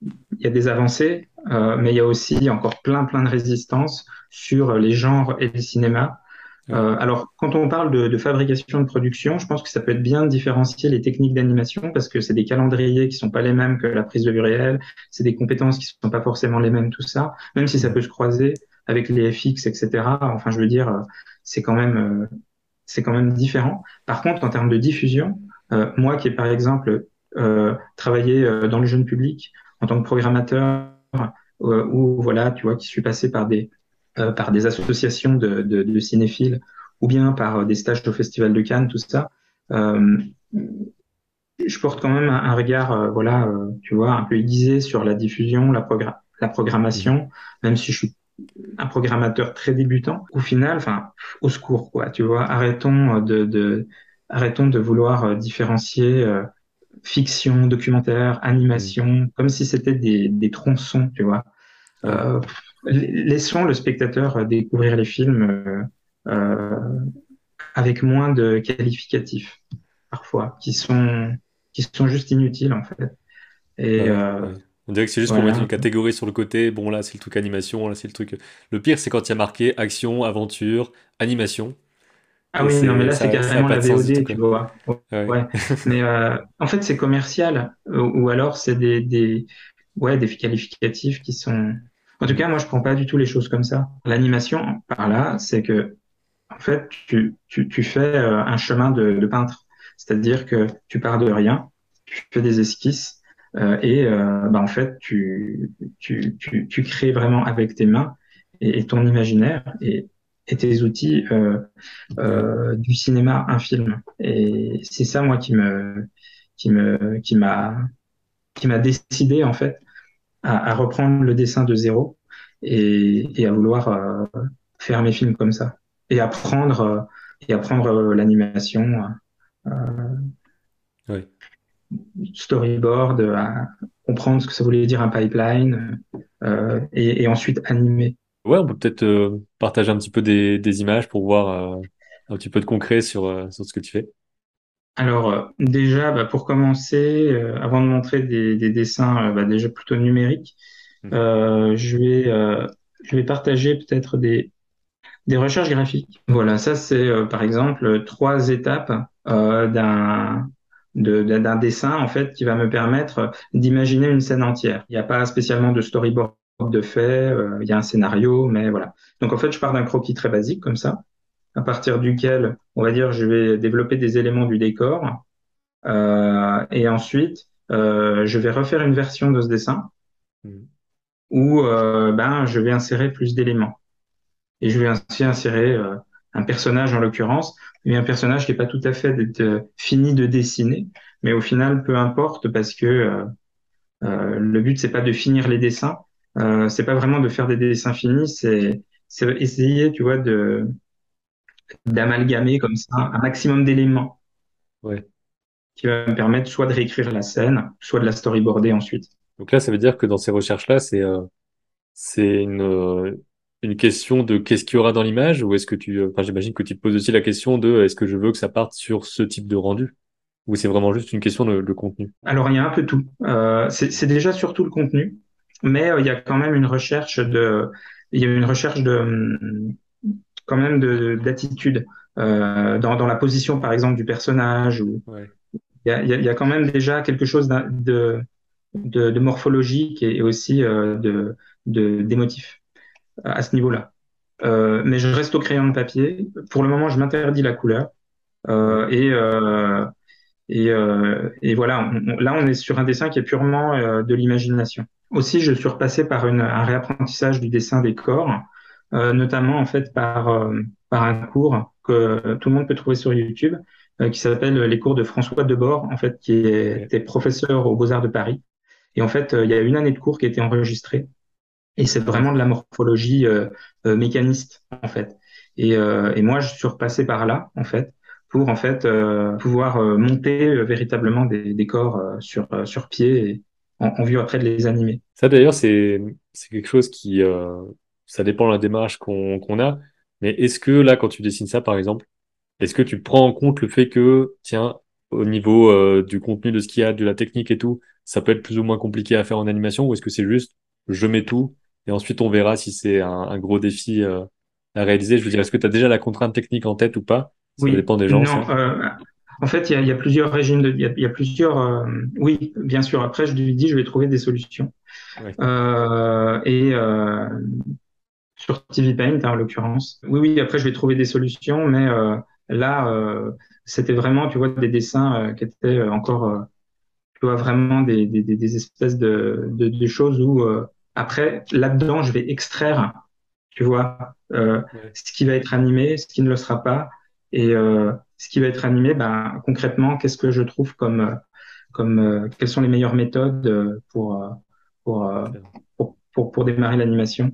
Il y a des avancées, euh, mais il y a aussi encore plein plein de résistances sur les genres et le cinéma. Euh, alors, quand on parle de, de, fabrication de production, je pense que ça peut être bien de différencier les techniques d'animation parce que c'est des calendriers qui sont pas les mêmes que la prise de vue réelle, c'est des compétences qui sont pas forcément les mêmes, tout ça, même si ça peut se croiser avec les FX, etc. Enfin, je veux dire, c'est quand même, euh, c'est quand même différent. Par contre, en termes de diffusion, euh, moi qui ai par exemple euh, travaillé dans le jeune public en tant que programmateur euh, ou voilà, tu vois, qui suis passé par des euh, par des associations de, de, de, cinéphiles ou bien par des stages au Festival de Cannes, tout ça. Euh, je porte quand même un, regard, voilà, tu vois, un peu aiguisé sur la diffusion, la, la programmation, même si je suis un programmateur très débutant. Au final, enfin, au secours, quoi, tu vois, arrêtons de, de arrêtons de vouloir différencier fiction, documentaire, animation, mmh. comme si c'était des, des tronçons, tu vois. Euh, laissons le spectateur découvrir les films euh, euh, avec moins de qualificatifs, parfois, qui sont, qui sont juste inutiles, en fait. Et, euh, On dirait que c'est juste pour mettre une catégorie sur le côté. Bon, là, c'est le truc animation, là, c'est le truc. Le pire, c'est quand il y a marqué action, aventure, animation. Ah oui, non, mais là, c'est carrément la VOD, tu vois. Ouais. *laughs* mais euh, en fait, c'est commercial. Ou, alors, c'est des, des, ouais, des qualificatifs qui sont. En tout cas, moi, je prends pas du tout les choses comme ça. L'animation, par là, c'est que, en fait, tu, tu, tu fais euh, un chemin de, de peintre. C'est-à-dire que tu pars de rien, tu fais des esquisses, euh, et euh, bah, en fait, tu, tu, tu, tu crées vraiment avec tes mains et, ton imaginaire. Et et tes outils euh, euh, du cinéma un film. Et c'est ça moi qui me qui me qui m'a qui m'a décidé en fait à, à, reprendre le dessin de zéro et, et à vouloir euh, faire mes films comme ça et apprendre euh, et apprendre euh, l'animation oui. storyboard à comprendre ce que ça voulait dire un pipeline et, et ensuite animer Ouais, on peut peut-être euh, partager un petit peu des, des images pour voir euh, un petit peu de concret sur, sur ce que tu fais. Alors déjà, bah, pour commencer, avant de montrer des, des dessins bah, déjà plutôt numériques, mmh. je vais je vais partager peut-être des des recherches graphiques. Voilà, ça c'est par exemple trois étapes d'un d'un dessin en fait qui va me permettre d'imaginer une scène entière. Il n'y a pas spécialement de storyboard de fait, euh, il y a un scénario, mais voilà. Donc en fait, je pars d'un croquis très basique comme ça, à partir duquel, on va dire, je vais développer des éléments du décor, euh, et ensuite, euh, je vais refaire une version de ce dessin mmh. où ben je vais insérer plus d'éléments, et je vais ainsi insérer un personnage en l'occurrence, mais un personnage qui est pas tout à fait fini de dessiner, mais au final, peu importe parce que le but c'est pas de finir les dessins, euh, c'est pas vraiment de faire des dessins finis, c'est essayer, tu vois, de d'amalgamer comme ça un maximum d'éléments ouais. qui va me permettre soit de réécrire la scène, soit de la storyboarder ensuite. Donc là, ça veut dire que dans ces recherches-là, c'est euh, c'est une, euh, une question de qu'est-ce qu'il y aura dans l'image ou est-ce que tu, enfin, j'imagine que tu te poses aussi la question de est-ce que je veux que ça parte sur ce type de rendu? Ou c'est vraiment juste une question de, de contenu? Alors il y a un peu tout. Euh, c'est déjà surtout le contenu mais euh, il y a quand même une recherche de, il y a une recherche de, quand même de d'attitude euh, dans, dans la position par exemple du personnage ou il, y a, il y a quand même déjà quelque chose de, de, de morphologique et, aussi euh, de d'émotif à ce niveau-là. Euh, mais je reste au crayon de papier. Pour le moment, je m'interdis la couleur. Euh, et, euh, et, euh, et, voilà, là, on est sur un dessin qui est purement de l'imagination. Aussi, je suis repassé par une, un réapprentissage du dessin des corps, euh, notamment en fait par, euh, par un cours que tout le monde peut trouver sur YouTube, euh, qui s'appelle les cours de François Debord, en fait, qui était professeur aux Beaux-Arts de Paris. Et en fait, il y a une année de cours qui a été enregistrée. Et c'est vraiment de la morphologie mécaniste, en fait. Et, et, moi, je suis repassé par là, en fait, pour en fait pouvoir monter véritablement des, des corps sur, sur pied et, en, vue après de les animer. Ça d'ailleurs, c'est quelque chose qui, euh, ça dépend de la démarche qu'on a. Mais est-ce que là, quand tu dessines ça, par exemple, est-ce que tu prends en compte le fait que, tiens, au niveau euh, du contenu de ce qu'il y a, de la technique et tout, ça peut être plus ou moins compliqué à faire en animation, ou est-ce que c'est juste, je mets tout, et ensuite on verra si c'est un, un, gros défi euh, à réaliser? Je veux dire, est-ce que tu as déjà la contrainte technique en tête ou pas? Ça dépend des gens. Non, euh, en fait, il y a, y a, plusieurs régimes, de, il, y a, y a plusieurs. Oui, bien sûr. Après, je lui dis, je vais trouver des solutions. Et sur TV Paint, hein, en l'occurrence. Oui, oui. Après, je vais trouver des solutions, mais euh, là, euh, c'était vraiment, tu vois, des dessins qui étaient encore, tu vois, vraiment des, des, des espèces de, de, de, choses où après, là-dedans, je vais extraire, tu vois, ce qui va être animé, ce qui ne le sera pas. Et ce qui va être animé, ben, concrètement, qu'est-ce que je trouve comme, comme quelles sont les meilleures méthodes pour, pour, pour, pour, pour démarrer l'animation.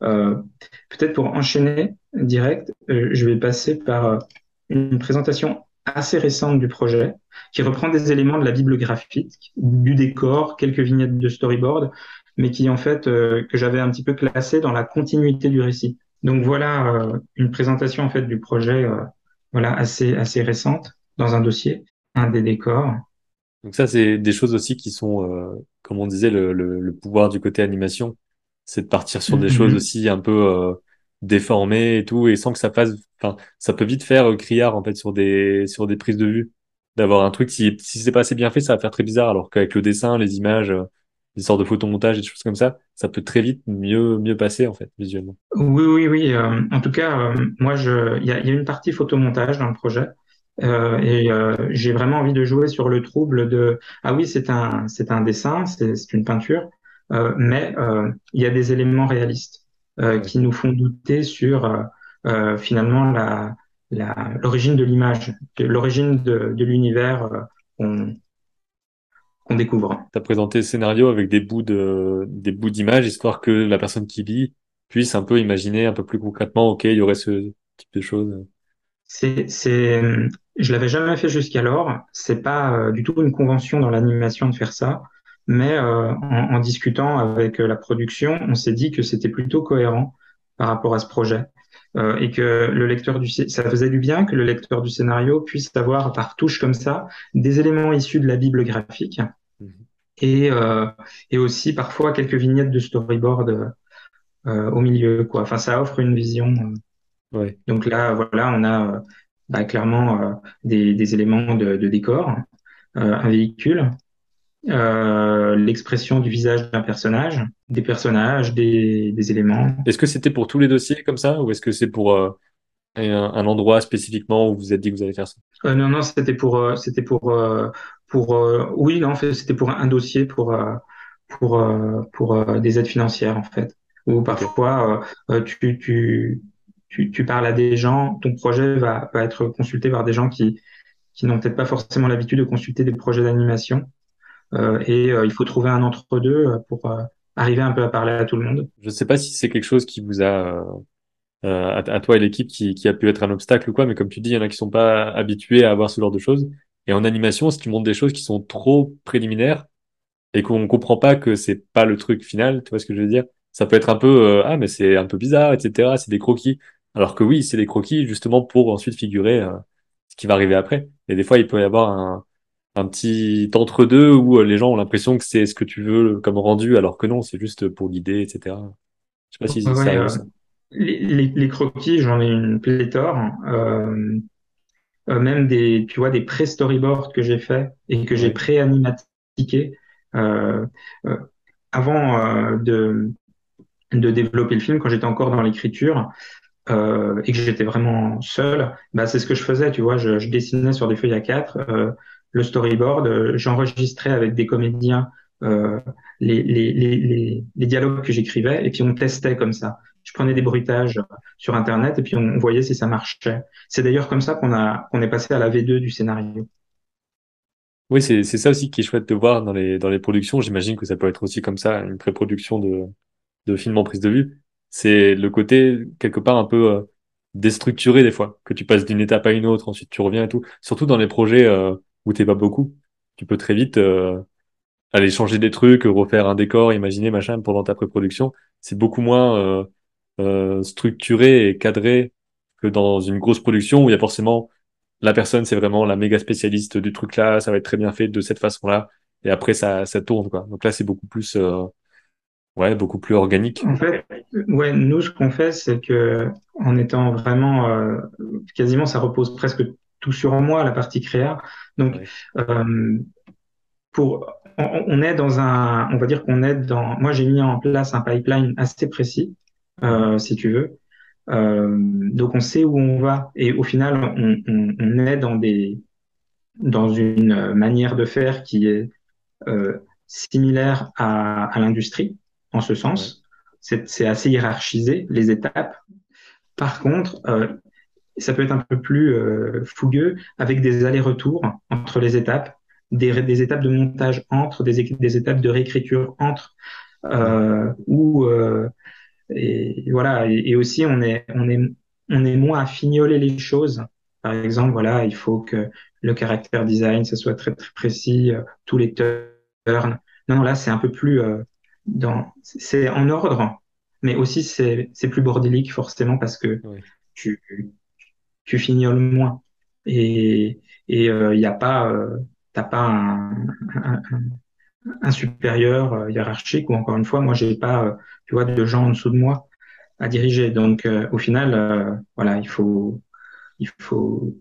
Peut-être pour enchaîner direct, je vais passer par une présentation assez récente du projet, qui reprend des éléments de la bible graphique, du décor, quelques vignettes de storyboard, mais qui en fait euh, que j'avais un petit peu classé dans la continuité du récit. Donc voilà euh, une présentation en fait du projet, euh, voilà assez assez récente dans un dossier, un des décors. Donc ça c'est des choses aussi qui sont, comme on disait, le, pouvoir du côté animation, c'est de partir sur des mm-hmm. choses aussi un peu déformé et tout, et sans que ça fasse, enfin, ça peut vite faire euh, criard en fait sur des sur des prises de vue, d'avoir un truc si si c'est pas assez bien fait, ça va faire très bizarre, alors qu'avec le dessin, les images, euh, les sortes de photomontage et des choses comme ça, ça peut très vite mieux mieux passer en fait visuellement. Oui oui oui. Euh, en tout cas, moi je, il y a, y a une partie photomontage dans le projet. Euh, et j'ai vraiment envie de jouer sur le trouble de ah oui c'est un c'est un dessin c'est une peinture mais il y a des éléments réalistes euh, qui nous font douter sur euh, euh, finalement la, l'origine de l'image, l'origine de, de l'univers qu'on qu'on découvre. Tu as présenté le scénario avec des bouts de des bouts d'images histoire que la personne qui lit puisse un peu imaginer un peu plus concrètement OK, il y aurait ce type de choses. C'est c'est je l'avais jamais fait jusqu'alors, c'est pas du tout une convention dans l'animation de faire ça mais euh, en, en, discutant avec la production, on s'est dit que c'était plutôt cohérent par rapport à ce projet. Euh, et que le lecteur du ça faisait du bien que le lecteur du scénario puisse avoir par touche comme ça des éléments issus de la bible graphique mhm. et, euh, et aussi parfois quelques vignettes de storyboard euh, au milieu quoi enfin ça offre une vision euh. ouais. donc là voilà on a bah, clairement des, des, éléments de, de décor un véhicule euh, l'expression du visage d'un personnage, des personnages, des, des éléments. Est-ce que c'était pour tous les dossiers comme ça ou est-ce que c'est pour euh, un, un, endroit spécifiquement où vous vous êtes dit que vous allez faire ça? Euh, Non, non, c'était pour, euh, c'était pour, pour, oui, non, c'était pour un dossier pour, pour, pour des aides financières en fait. Ou parfois tu, tu, tu, tu parles à des gens, ton projet va, va être consulté par des gens qui, qui n'ont peut-être pas forcément l'habitude de consulter des projets d'animation. Euh, et euh, il faut trouver un entre-deux euh, pour arriver un peu à parler à tout le monde. Je ne sais pas si c'est quelque chose qui vous a à, toi et l'équipe qui, a pu être un obstacle ou quoi, mais comme tu dis, il y en a qui sont pas habitués à avoir ce genre de choses. Et en animation, si tu montres des choses qui sont trop préliminaires et qu'on comprend pas que c'est pas le truc final, tu vois ce que je veux dire Ça peut être un peu ah mais c'est un peu bizarre, etc. C'est des croquis, alors que oui, c'est des croquis justement pour ensuite figurer ce qui va arriver après. Et des fois, il peut y avoir un un petit entre-deux où euh, les gens ont l'impression que c'est ce que tu veux comme rendu, alors que non, c'est juste pour guider, etc. Je sais pas si ça, euh, les, les, croquis, j'en ai une pléthore. Euh, euh, même des, tu vois, des pré-storyboards que j'ai fait et que j'ai pré-animatiqué avant de, de développer le film, quand j'étais encore dans l'écriture. Euh, et que j'étais vraiment seul, bah c'est ce que je faisais, tu vois, je, je dessinais sur des feuilles à quatre, euh, le storyboard, euh, j'enregistrais avec des comédiens euh, les, dialogues que j'écrivais et puis on testait comme ça. Je prenais des bruitages sur Internet et puis on voyait si ça marchait. C'est d'ailleurs comme ça qu'on est passé à la V2 du scénario. Oui, c'est ça aussi qui est chouette de voir dans les, dans les productions. J'imagine que ça peut être aussi comme ça, une pré-production de, de films en prise de vue. C'est le côté, quelque part, un peu euh, déstructuré des fois, que tu passes d'une étape à une autre, ensuite tu reviens et tout. Surtout dans les projets où t'es pas beaucoup. Tu peux très vite euh, aller changer des trucs, refaire un décor, imaginer machin pendant ta pré-production. C'est beaucoup moins euh, euh, structuré et cadré que dans une grosse production où il y a forcément la personne, c'est vraiment la méga spécialiste du truc là, ça va être très bien fait de cette façon-là, et après ça, ça tourne quoi. Donc là, c'est beaucoup plus, ouais, beaucoup plus organique. En fait, ouais, nous ce qu'on fait, c'est que en étant vraiment, quasiment, ça repose presque tout sur moi la partie créa. Donc, euh, pour, on, est dans un, on va dire qu'on est dans. Moi, j'ai mis en place un pipeline assez précis, euh, si tu veux. Euh, donc, on sait où on va et au final, on, on, on, est dans des, dans une manière de faire qui est similaire à, à l'industrie en ce sens. C'est assez hiérarchisé les étapes. Par contre, euh, ça peut être un peu plus fougueux avec des allers-retours entre les étapes, des, des, étapes de montage entre, des, des étapes de réécriture entre, ou et voilà. Et, aussi, on est, on est, on est moins à fignoler les choses. Par exemple, voilà, il faut que le caractère design, ça soit très, très précis, euh, tous les turns. Non, non, là, c'est un peu plus euh, dans, c'est en ordre, mais aussi c'est, c'est plus bordélique forcément parce que tu, tu fignoles moins. Et, et il euh, n'y a pas, t'as pas un, un, un supérieur hiérarchique ou encore une fois, moi, j'ai pas tu vois, de gens en dessous de moi à diriger. Donc, euh, au final, euh, voilà, il faut, il faut,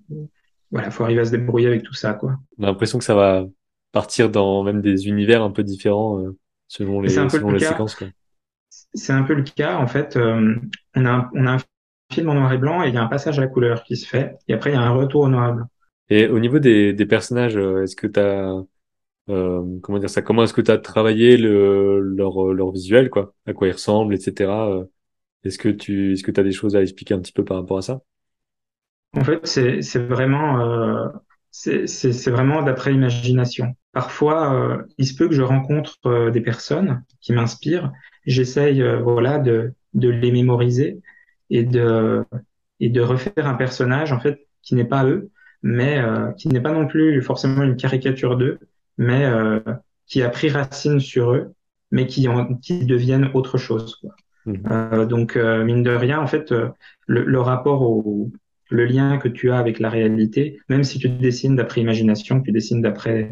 voilà, faut arriver à se débrouiller avec tout ça, quoi. On a l'impression que ça va partir dans même des univers un peu différents euh, selon les, selon les séquences, quoi. C'est un peu le cas, en fait. on a, on a un film en noir et blanc et il y a un passage à la couleur qui se fait, et après il y a un retour au noir et blanc. Et au niveau des, des personnages, est-ce que tu as euh, comment dire ça Comment est-ce que tu as travaillé le, leur, leur visuel, quoi? À quoi ils ressemblent, etc. Euh, est-ce que tu est-ce que as des choses à expliquer un petit peu par rapport à ça? En fait, c'est vraiment euh, c'est vraiment d'après imagination. Parfois, euh, il se peut que je rencontre euh, des personnes qui m'inspirent. J'essaye voilà de de les mémoriser et de et de refaire un personnage en fait qui n'est pas eux, mais qui n'est pas non plus forcément une caricature d'eux, mais euh, qui a pris racine sur eux, mais qui, en, qui deviennent autre chose. Quoi. Mhm. Euh, donc, euh, mine de rien, en fait, euh, le, le, rapport au le lien que tu as avec la réalité, même si tu dessines d'après imagination, tu dessines d'après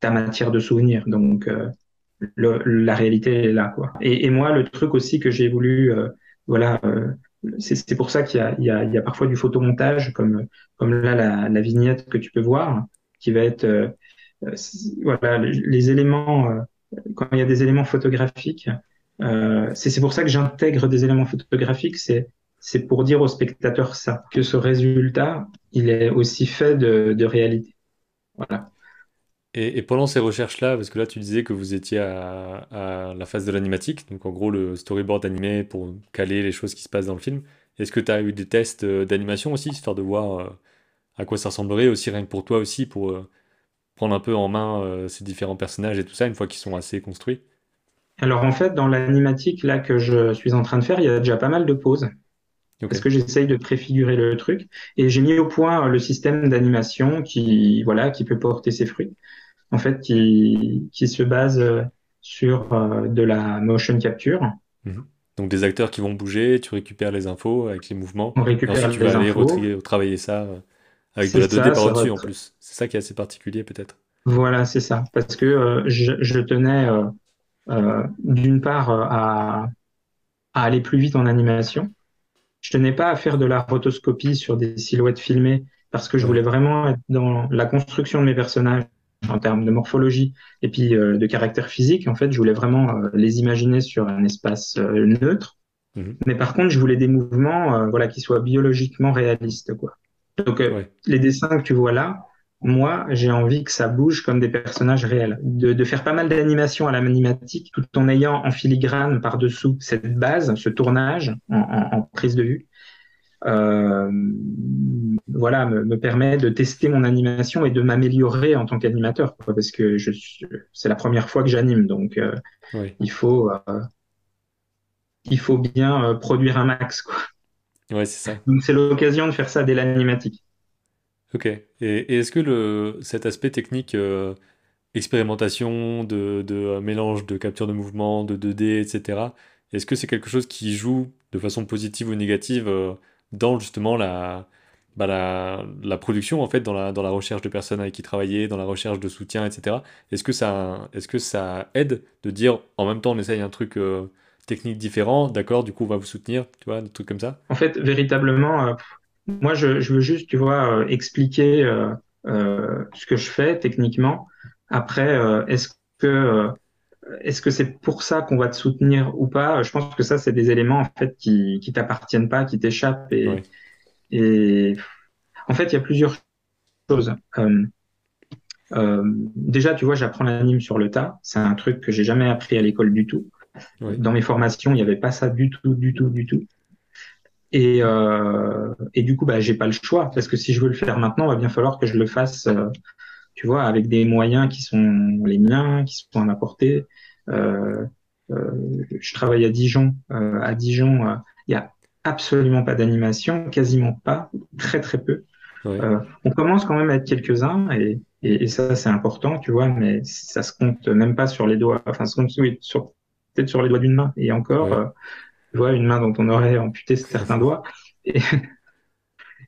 ta matière de souvenir. Donc, le, la réalité est là, quoi. Et, et, moi, le truc aussi que j'ai voulu, voilà, c'est pour ça qu'il y, y, y a, parfois du photomontage, comme, comme là la, la, vignette que tu peux voir, qui va être euh, voilà, les éléments, euh, quand il y a des éléments photographiques, euh, c'est pour ça que j'intègre des éléments photographiques, c'est c'est pour dire au spectateur ça, que ce résultat, il est aussi fait de, de réalité. Voilà. Et, et, pendant ces recherches-là, parce que là tu disais que vous étiez à, à la phase de l'animatique, donc en gros le storyboard animé pour caler les choses qui se passent dans le film, est-ce que tu as eu des tests d'animation aussi, histoire de voir à quoi ça ressemblerait, aussi rien que pour toi aussi, pour prendre un peu en main euh, ces différents personnages et tout ça une fois qu'ils sont assez construits? Alors en fait, dans l'animatique là que je suis en train de faire, il y a déjà pas mal de pauses. Parce que j'essaye de préfigurer le truc et j'ai mis au point le système d'animation qui voilà qui peut porter ses fruits. En fait, qui qui se base sur euh, de la motion capture. Mhm. Donc des acteurs qui vont bouger, tu récupères les infos avec les mouvements. On récupère ensuite, tu vas aller retravailler ça. Euh, avec de la 2D par-dessus en plus. C'est ça qui est assez particulier peut-être. Voilà, c'est ça. Parce que euh, je, je, tenais euh, euh, d'une part euh, à, à, aller plus vite en animation. Je tenais pas à faire de la rotoscopie sur des silhouettes filmées parce que je voulais vraiment être dans la construction de mes personnages en termes de morphologie et puis euh, de caractère physique. En fait, je voulais vraiment les imaginer sur un espace neutre. Mhm. Mais par contre, je voulais des mouvements voilà, qui soient biologiquement réalistes. Quoi. Donc, euh, les dessins que tu vois là, moi, j'ai envie que ça bouge comme des personnages réels. De, de faire pas mal d'animations à la manimatique, tout en ayant en filigrane par-dessous cette base, ce tournage en, en, en prise de vue. Euh, voilà, me, me, permet de tester mon animation et de m'améliorer en tant qu'animateur, parce que je, c'est la première fois que j'anime, donc euh, il faut euh, il faut bien produire un max, quoi. Ouais, c'est ça. Donc c'est l'occasion de faire ça dès l'animatique. Ok. Et, et est-ce que le, cet aspect technique, euh, expérimentation, de, de mélange de capture de mouvement, de 2D, etc., est-ce que c'est quelque chose qui joue de façon positive ou négative euh, dans justement la, bah la, la, production, en fait, dans la, dans la recherche de personnes avec qui travailler, dans la recherche de soutien, etc. Est-ce que, ça, est-ce que ça aide de dire en même temps on essaye un truc techniques différents, d'accord, du coup on va vous soutenir, tu vois, des trucs comme ça? En fait, véritablement, euh, moi je, je, veux juste, tu vois, euh, expliquer euh, euh, ce que je fais techniquement. Après, est-ce que est-ce que c'est pour ça qu'on va te soutenir ou pas? Je pense que ça, c'est des éléments en fait qui qui t'appartiennent pas, qui t'échappent et et en fait, il y a plusieurs choses. Euh, déjà, tu vois, j'apprends l'anime sur le tas. C'est un truc que j'ai jamais appris à l'école du tout. Dans mes formations, il n'y avait pas ça du tout, du tout, du tout. Et, euh, et du coup, bah, j'ai pas le choix parce que si je veux le faire maintenant, il va bien falloir que je le fasse, euh, tu vois, avec des moyens qui sont les miens, qui sont à ma portée. Euh, euh, je travaille à Dijon. Euh, à Dijon, il y a absolument pas d'animation, quasiment pas, très très peu. on commence quand même à être quelques-uns et, et, et ça c'est important, tu vois, mais ça se compte même pas sur les doigts, enfin, ça se compte oui, sur peut-être sur les doigts d'une main et encore vois, une main dont on aurait amputé certains *laughs* doigts. Et,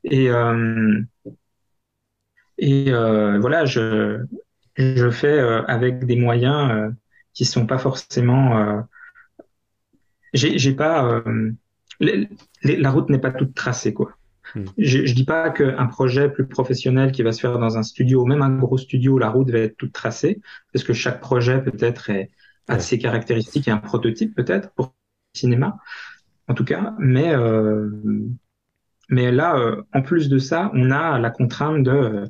et, euh, et euh, voilà, je, je fais euh, avec des moyens euh, qui sont pas forcément. Euh, j'ai pas. la route n'est pas toute tracée, quoi. Hmm. Je, je dis pas qu'un projet plus professionnel qui va se faire dans un studio, même un gros studio, la route va être toute tracée, parce que chaque projet peut-être est, a ses caractéristiques et un prototype peut-être pour cinéma, en tout cas. Mais, euh, mais là, euh, en plus de ça, on a la contrainte de,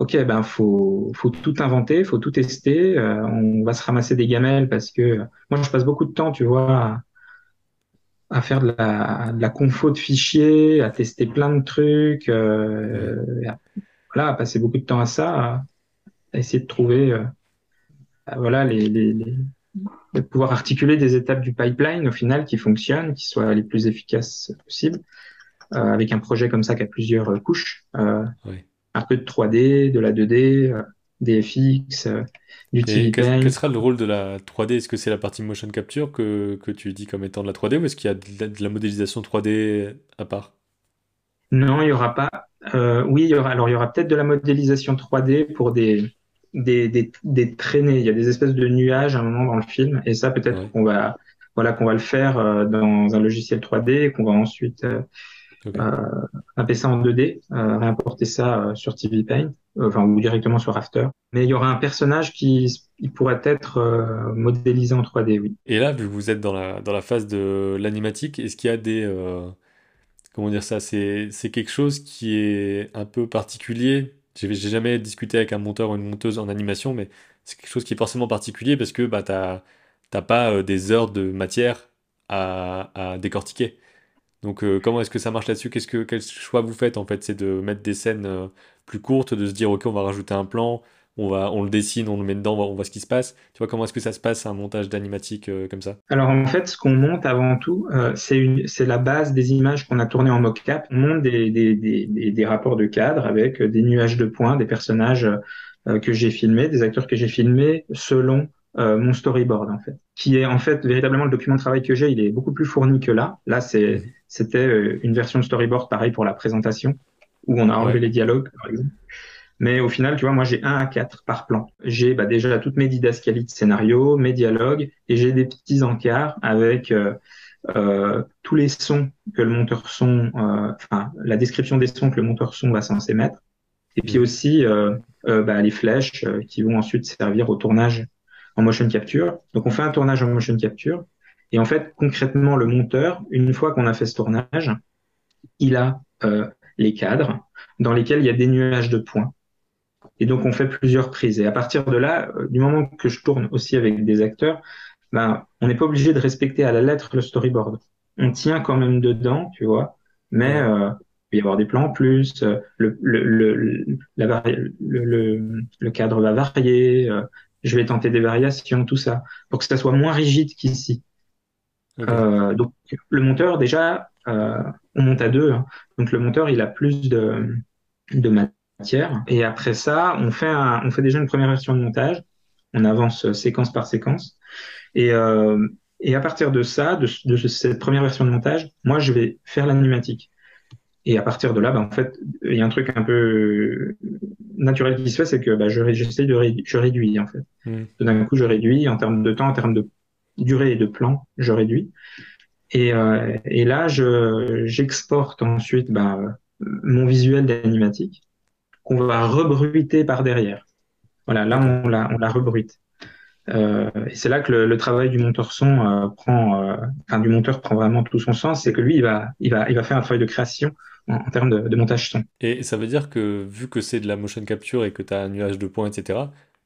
ok, ben faut, faut tout inventer, faut tout tester. on va se ramasser des gamelles parce que moi, je passe beaucoup de temps, tu vois, à, faire de la, de la confo de fichiers, à tester plein de trucs, à, voilà, à passer beaucoup de temps à ça, à, essayer de trouver, voilà, les, les, les de pouvoir articuler des étapes du pipeline au final qui fonctionnent, qui soient les plus efficaces possibles, euh, avec un projet comme ça qui a plusieurs euh, couches, euh, un peu de 3D, de la 2D, euh, des FX, euh, du TV quel, sera le rôle de la 3D Est-ce que c'est la partie motion capture que, que tu dis comme étant de la 3D ou est-ce qu'il y a de la, modélisation 3D à part? Non, il y aura pas. oui, il y aura. Alors, il y aura peut-être de la modélisation 3D pour des des, des, des, traînées, il y a des espèces de nuages à un moment dans le film, et ça peut-être qu'on va voilà qu'on va le faire euh, dans un logiciel 3D et qu'on va ensuite euh, euh, ça en 2D, euh, réimporter ça euh, sur TV Paint, enfin ou directement sur After. Mais il y aura un personnage qui il pourrait être modélisé en 3D, oui. Et là, vu que vous êtes dans la dans la phase de l'animatique, est-ce qu'il y a des comment dire ça, c'est quelque chose qui est un peu particulier? J'ai jamais discuté avec un monteur ou une monteuse en animation, mais c'est quelque chose qui est forcément particulier parce que bah, t'as pas euh, des heures de matière à, à décortiquer. Donc euh, comment est-ce que ça marche là-dessus? Qu'est-ce que quel choix vous faites en fait? C'est de mettre des scènes euh, plus courtes, de se dire ok on va rajouter un plan, on, va, on le dessine, on le met dedans, on voit, ce qui se passe. Tu vois, comment est-ce que ça se passe, un montage d'animatique euh, comme ça? Alors en fait, ce qu'on monte avant tout, c'est la base des images qu'on a tournées en mocap. On monte des, rapports de cadre avec des nuages de points, des personnages que j'ai filmés, des acteurs que j'ai filmés selon mon storyboard en fait, qui est en fait véritablement le document de travail que j'ai. Il est beaucoup plus fourni que là. Là, c'est mmh. c'était une version de storyboard pareil pour la présentation où on a enlevé les dialogues par exemple. Mais au final, tu vois, moi, j'ai un à quatre par plan. J'ai bah, déjà toutes mes didascalies de scénario, mes dialogues, et j'ai des petits encarts avec euh, euh, tous les sons que le monteur son, euh, enfin, la description des sons que le monteur son va censé mettre. Et puis aussi euh, euh, bah, les flèches qui vont ensuite servir au tournage en motion capture. Donc, on fait un tournage en motion capture. Et en fait, concrètement, le monteur, une fois qu'on a fait ce tournage, il a les cadres dans lesquels il y a des nuages de points. Et donc, on fait plusieurs prises. Et à partir de là, euh, du moment que je tourne aussi avec des acteurs, ben, on n'est pas obligé de respecter à la lettre le storyboard. On tient quand même dedans, tu vois, mais euh, il va y avoir des plans en plus, euh, le, cadre va varier, euh, je vais tenter des variations, tout ça, pour que ça soit moins rigide qu'ici. Euh, donc, le monteur, déjà, euh, on monte à deux, hein. donc le monteur, il a plus de, de et après ça, on fait, un, on fait déjà une première version de montage. On avance euh, séquence par séquence. Et, euh, et à partir de ça, de, de, cette première version de montage, moi, je vais faire l'animatique. Et à partir de là, bah, en fait, il y a un truc un peu naturel qui se fait, c'est que bah, je j'essaie de réduire, je réduis en fait. Mmh. D'un coup, je réduis en termes de temps, en termes de durée et de plan, je réduis. Et, euh, et là, je j'exporte ensuite bah, mon visuel d'animatique qu'on va rebruiter par derrière. Voilà, là on la, on la rebruite. Euh, et c'est là que le, travail du monteur son euh, prend, enfin du monteur prend vraiment tout son sens, c'est que lui il va, il va, il va faire un travail de création en, termes de, montage son. Et ça veut dire que vu que c'est de la motion capture et que tu as un nuage de points, etc.,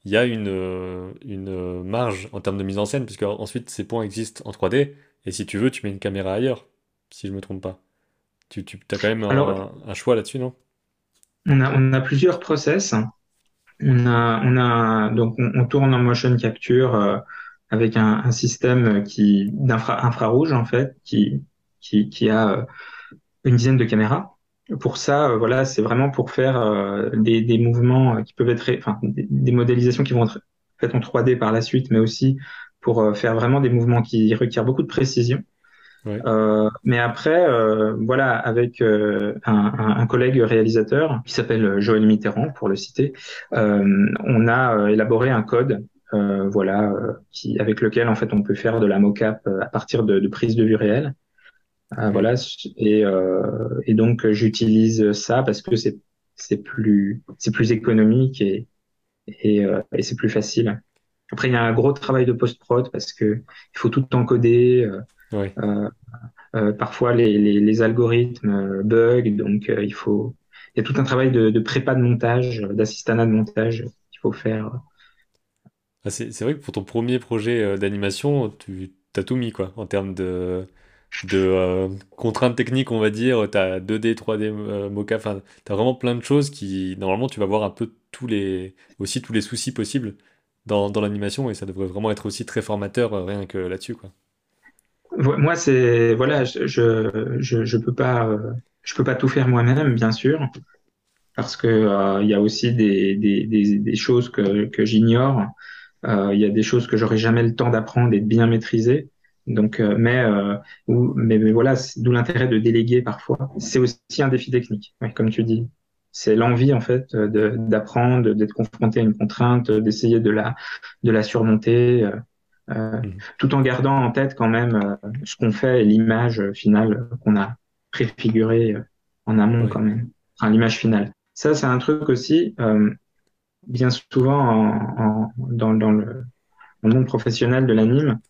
il y a une, une marge en termes de mise en scène, puisque ensuite ces points existent en 3D, et si tu veux, tu mets une caméra ailleurs, si je me trompe pas. Tu, tu as quand même un, choix là-dessus, non? On a, on a plusieurs process. On a, on a donc on, tourne en motion capture euh, avec un, un, système qui d'infra infrarouge en fait, qui qui, qui a euh, une dizaine de caméras. Pour ça, euh, voilà, c'est vraiment pour faire des, des mouvements qui peuvent être, enfin, des, des, modélisations qui vont être faites en 3D par la suite, mais aussi pour faire vraiment des mouvements qui requièrent beaucoup de précision. Euh, mais après, euh, voilà, avec euh, un, un, collègue réalisateur qui s'appelle Joël Mitterrand, pour le citer, on a élaboré un code, voilà, qui, avec lequel en fait on peut faire de la mocap à partir de, de prises de vue réelles. Voilà, et, et donc j'utilise ça parce que c'est c'est plus c'est plus économique et et, et c'est plus facile. Après, il y a un gros travail de post-prod parce que il faut tout encoder. Euh, euh, parfois, les, les, algorithmes euh, bug, donc il faut. Il y a tout un travail de, de prépa de montage, d'assistanat de montage qu'il faut faire. Ah, c'est vrai que pour ton premier projet d'animation, tu as tout mis quoi, en termes de, de contraintes techniques, on va dire. Tu as 2D, 3D, Mocha, enfin, tu as vraiment plein de choses qui, normalement, tu vas voir un peu tous les, aussi tous les soucis possibles dans, l'animation et ça devrait vraiment être aussi très formateur rien que là-dessus. Moi, c'est voilà, je, pas euh, peux pas tout faire moi-même, bien sûr, parce que euh, il y a aussi des choses que que j'ignore. Euh, il y a des choses que j'aurai jamais le temps d'apprendre et de bien maîtriser. Donc, mais, ou, mais, mais voilà, d'où l'intérêt de déléguer parfois. C'est aussi un défi technique, comme tu dis. C'est l'envie en fait de d'apprendre, d'être confronté à une contrainte, d'essayer de la de la surmonter. Euh, mhm. tout en gardant en tête quand même euh, ce qu'on fait et l'image finale qu'on a préfigurée euh, en amont quand même, enfin l'image finale. Ça, c'est un truc aussi, bien souvent en, dans, dans, le, monde professionnel de l'anime,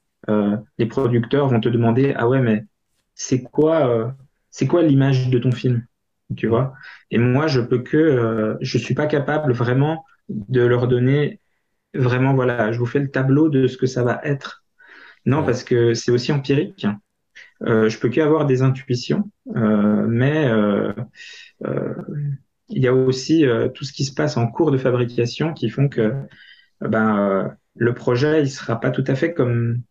les producteurs vont te demander ah ouais mais c'est quoi c'est quoi l'image de ton film? Tu vois? Et moi je peux que je suis pas capable vraiment de leur donner vraiment, voilà, je vous fais le tableau de ce que ça va être. Non, parce que c'est aussi empirique. Euh, je peux qu'avoir des intuitions, euh, mais euh, euh, il y a aussi euh, tout ce qui se passe en cours de fabrication qui font que ben, le projet il sera pas tout à fait comme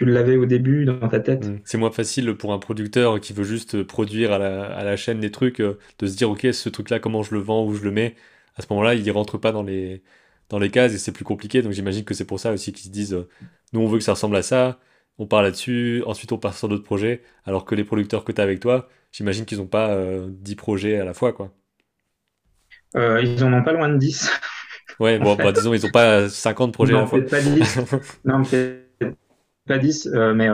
tu l'avais au début dans ta tête. Mmh. C'est moins facile pour un producteur qui veut juste produire à la, à la chaîne des trucs de se dire ok ce truc là comment je le vends où je le mets. À ce moment-là il rentre pas dans les dans les cases et c'est plus compliqué. Donc j'imagine que c'est pour ça aussi qu'ils se disent, euh, nous on veut que ça ressemble à ça, on part là-dessus, ensuite on part sur d'autres projets, alors que les producteurs que tu as avec toi, j'imagine qu'ils n'ont pas euh, 10 projets à la fois. quoi. Euh, ils en ont pas loin de 10. Ouais, *laughs* bon, bah, disons, ils n'ont pas 50 projets à la fois. Pas 10. *laughs* non, peut-être pas 10, euh, mais,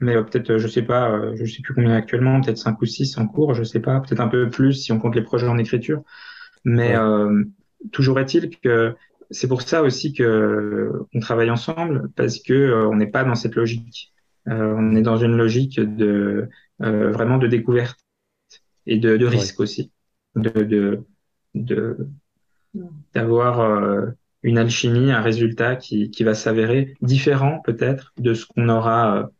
mais peut-être, je sais pas, je sais plus combien actuellement, peut-être 5 ou 6 en cours, je sais pas, peut-être un peu plus si on compte les projets en écriture. Mais toujours est-il que c'est pour ça aussi que on travaille ensemble parce que euh, on n'est pas dans cette logique. Euh, on est dans une logique de euh, vraiment de découverte et de, de risque aussi, de de d'avoir euh, une alchimie, un résultat qui, qui va s'avérer différent peut-être de ce qu'on aura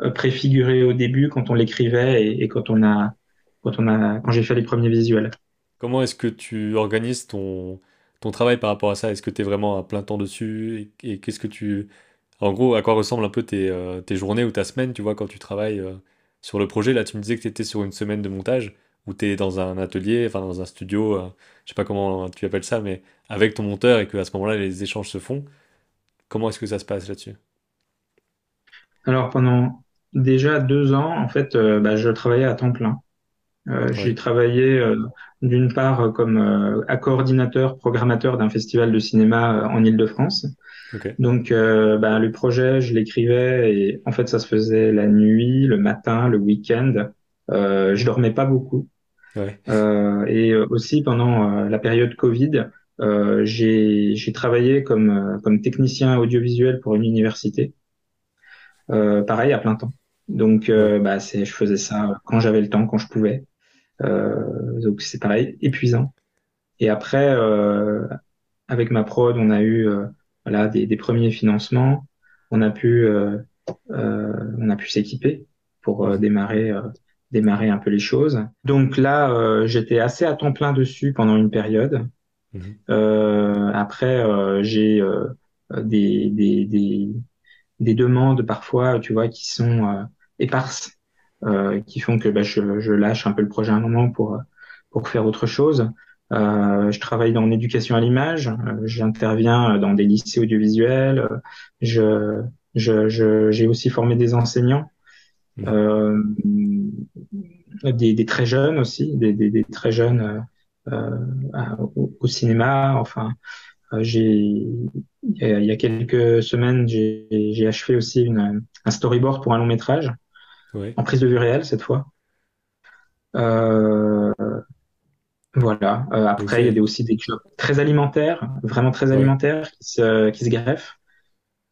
euh, préfiguré au début quand on l'écrivait et, quand on a quand on a quand j'ai fait les premiers visuels. Comment est-ce que tu organises ton, ton travail par rapport à ça? Est-ce que tu es vraiment à plein temps dessus? Et, qu'est-ce que tu. En gros, à quoi ressemblent un peu tes, euh, tes, journées ou ta semaine, tu vois, quand tu travailles euh, sur le projet Là, tu me disais que tu étais sur une semaine de montage où tu es dans un atelier, enfin dans un studio, euh, je sais pas comment tu appelles ça, mais avec ton monteur et qu'à ce moment-là, les échanges se font. Comment est-ce que ça se passe là-dessus? Alors, pendant déjà deux ans, en fait, bah, je travaillais à temps plein. Euh, j'ai travaillé euh, d'une part euh, comme coordinateur, programmateur d'un festival de cinéma en Ile-de-France. Donc, bah, le projet, je l'écrivais et en fait, ça se faisait la nuit, le matin, le week-end. Euh, je dormais pas beaucoup. Ouais. et aussi pendant la période Covid, j'ai travaillé comme comme technicien audiovisuel pour une université. pareil à plein temps. Donc, bah, c'est, je faisais ça quand j'avais le temps, quand je pouvais. Euh, donc c'est pareil, épuisant. Et après, euh, avec ma prod, on a eu euh, voilà des, des, premiers financements. On a pu on a pu s'équiper pour démarrer démarrer un peu les choses. Donc là, j'étais assez à temps plein dessus pendant une période. Mhm. après, j'ai des, des, des, des, demandes parfois, tu vois, qui sont éparses, qui font que bah, je, je, lâche un peu le projet à un moment pour pour faire autre chose. Euh, je travaille dans l'éducation à l'image, euh, j'interviens dans des lycées audiovisuels, je, je, je, j'ai aussi formé des enseignants, euh, des, des, très jeunes aussi, des, des, des très jeunes euh, au, au, cinéma. Enfin, euh, j'ai il y, a, quelques semaines, j'ai, achevé aussi une, un storyboard pour un long métrage en prise de vue réelle cette fois. Euh, voilà. Euh, après, il y a aussi des jobs très alimentaires, vraiment très alimentaires, qui se, qui se greffent.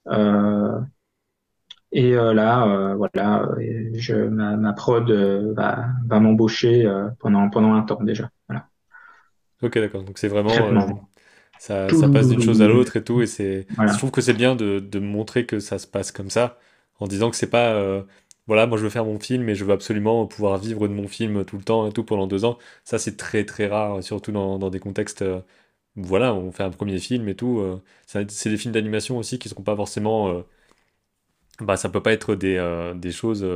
Euh, et euh, là, voilà, je, ma, ma prod va, va m'embaucher pendant, pendant un temps déjà. Voilà. Ok, d'accord. Donc c'est vraiment. ça, ça, passe d'une chose à l'autre et tout. Et c'est, je trouve que c'est bien de, de montrer que ça se passe comme ça, en disant que c'est pas voilà, moi je veux faire mon film et je veux absolument pouvoir vivre de mon film tout le temps et tout pendant deux ans. Ça, c'est très très rare, surtout dans, des contextes. Euh, voilà, on fait un premier film et tout. Euh, c'est des films d'animation aussi qui ne seront pas forcément. Euh, bah, ça peut pas être des, des choses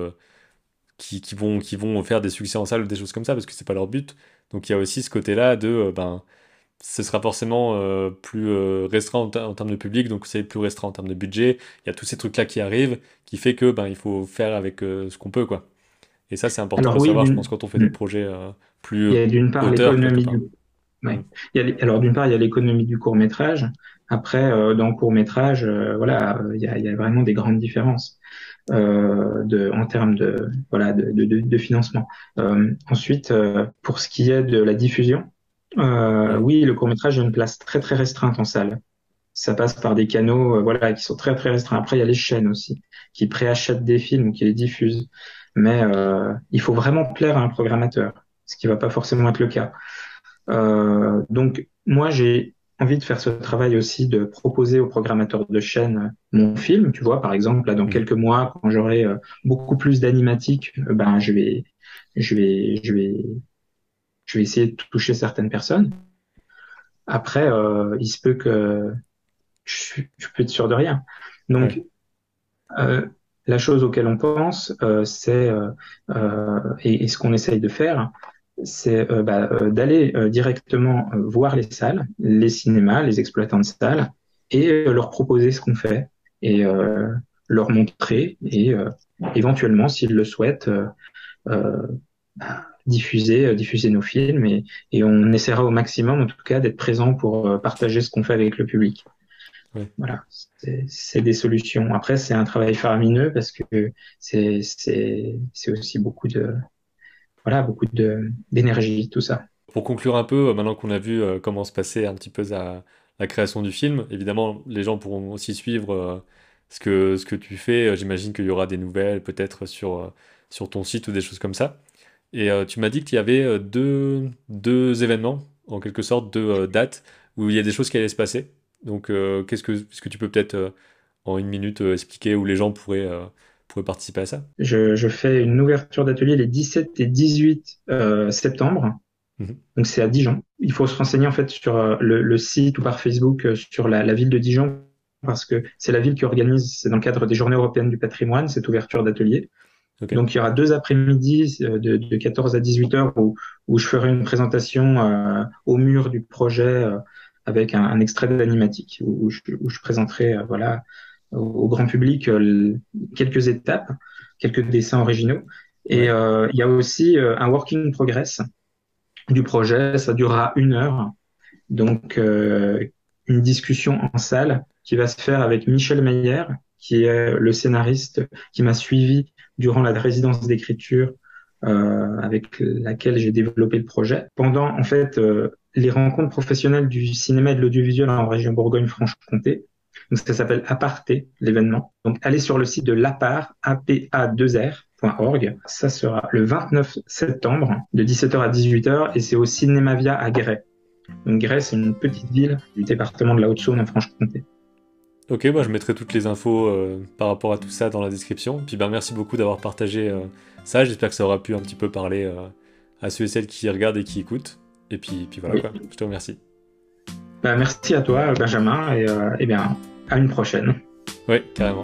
qui, qui, vont, qui vont faire des succès en salle ou des choses comme ça parce que c'est pas leur but. Donc il y a aussi ce côté-là de. ben, ce sera forcément euh, plus euh, restreint en, termes de public, donc c'est plus restreint en termes de budget. Il y a tous ces trucs-là qui arrivent, qui fait que ben il faut faire avec euh, ce qu'on peut, quoi. Et ça, c'est important de savoir, je pense, quand on fait des projets plus. Il y a d'une part l'économie du. Ouais. Il alors d'une part, il y a l'économie du court métrage. Après, dans le court métrage, voilà, il y, a, y, a, vraiment des grandes différences de, en termes de voilà de, de, de financement. ensuite, pour ce qui est de la diffusion, euh, oui, le court métrage a une place très très restreinte en salle. Ça passe par des canaux, euh, voilà, qui sont très très restreints. Après, il y a les chaînes aussi qui préachètent des films ou qui les diffusent. Mais euh, il faut vraiment plaire à un programmateur, ce qui va pas forcément être le cas. Euh, donc moi, j'ai envie de faire ce travail aussi de proposer aux programmateurs de chaînes mon film. Tu vois, par exemple, là, dans mmh. quelques mois, quand j'aurai euh, beaucoup plus d'animatique, ben je vais, je vais, je vais je vais essayer de toucher certaines personnes. Après, euh, il se peut que je, je, peux être sûr de rien. Donc, euh, la chose auquel on pense, euh, c'est euh, euh et, et, ce qu'on essaye de faire, c'est euh, bah, d'aller directement voir les salles, les cinémas, les exploitants de salles, et leur proposer ce qu'on fait et leur montrer et éventuellement, s'ils le souhaitent, bah, diffuser, euh, diffuser nos films et, et, on essaiera au maximum, en tout cas, d'être présent pour euh, partager ce qu'on fait avec le public. Voilà, c'est des solutions. Après, c'est un travail faramineux parce que c'est aussi beaucoup de voilà beaucoup d'énergie tout ça. Pour conclure un peu, euh, maintenant qu'on a vu comment se passait un petit peu la, création du film, évidemment, les gens pourront aussi suivre ce que ce que tu fais. J'imagine qu'il y aura des nouvelles peut-être sur sur ton site ou des choses comme ça. Et euh, tu m'as dit qu'il y avait euh, deux, deux, événements, en quelque sorte, deux euh, dates, où il y a des choses qui allaient se passer. Donc, qu'est-ce que, est-ce que tu peux peut-être, en une minute, expliquer où les gens pourraient, pourraient participer à ça? Je, je, fais une ouverture d'atelier les 17 et 18 septembre. Mmh Donc, c'est à Dijon. Il faut se renseigner, en fait, sur le, le site ou par Facebook sur la, la ville de Dijon parce que c'est la ville qui organise, c'est dans le cadre des Journées européennes du patrimoine, cette ouverture d'atelier. Donc il y aura deux après-midi euh, de, de, 14 à 18 heures où, où je ferai une présentation euh, au mur du projet euh, avec un, un extrait d'animatique où, je, où je présenterai voilà au, grand public quelques étapes, quelques dessins originaux. Et il y a aussi un working progress du projet. Ça durera une heure. Donc une discussion en salle qui va se faire avec Michel Meyer, qui est le scénariste qui m'a suivi durant la résidence d'écriture euh, avec laquelle j'ai développé le projet. Pendant en fait euh, les rencontres professionnelles du cinéma et de l'audiovisuel en région Bourgogne-Franche-Comté. Donc ça s'appelle Aparté, l'événement. Donc allez sur le site de l'APAR, apa2r.org. Ça sera le 29 septembre de 17h à 18h et c'est au Cinémavia à Guéret. Donc Guéret, c'est une petite ville du département de la Haute-Saône en Franche-Comté. Ok, bah, je mettrai toutes les infos euh, par rapport à tout ça dans la description. Puis ben, merci beaucoup d'avoir partagé euh, ça. J'espère que ça aura pu un petit peu parler euh, à ceux et celles qui regardent et qui écoutent. Et puis, puis voilà quoi. Je te remercie. Ben, merci à toi, Benjamin, et, euh, eh à une prochaine. Oui, carrément.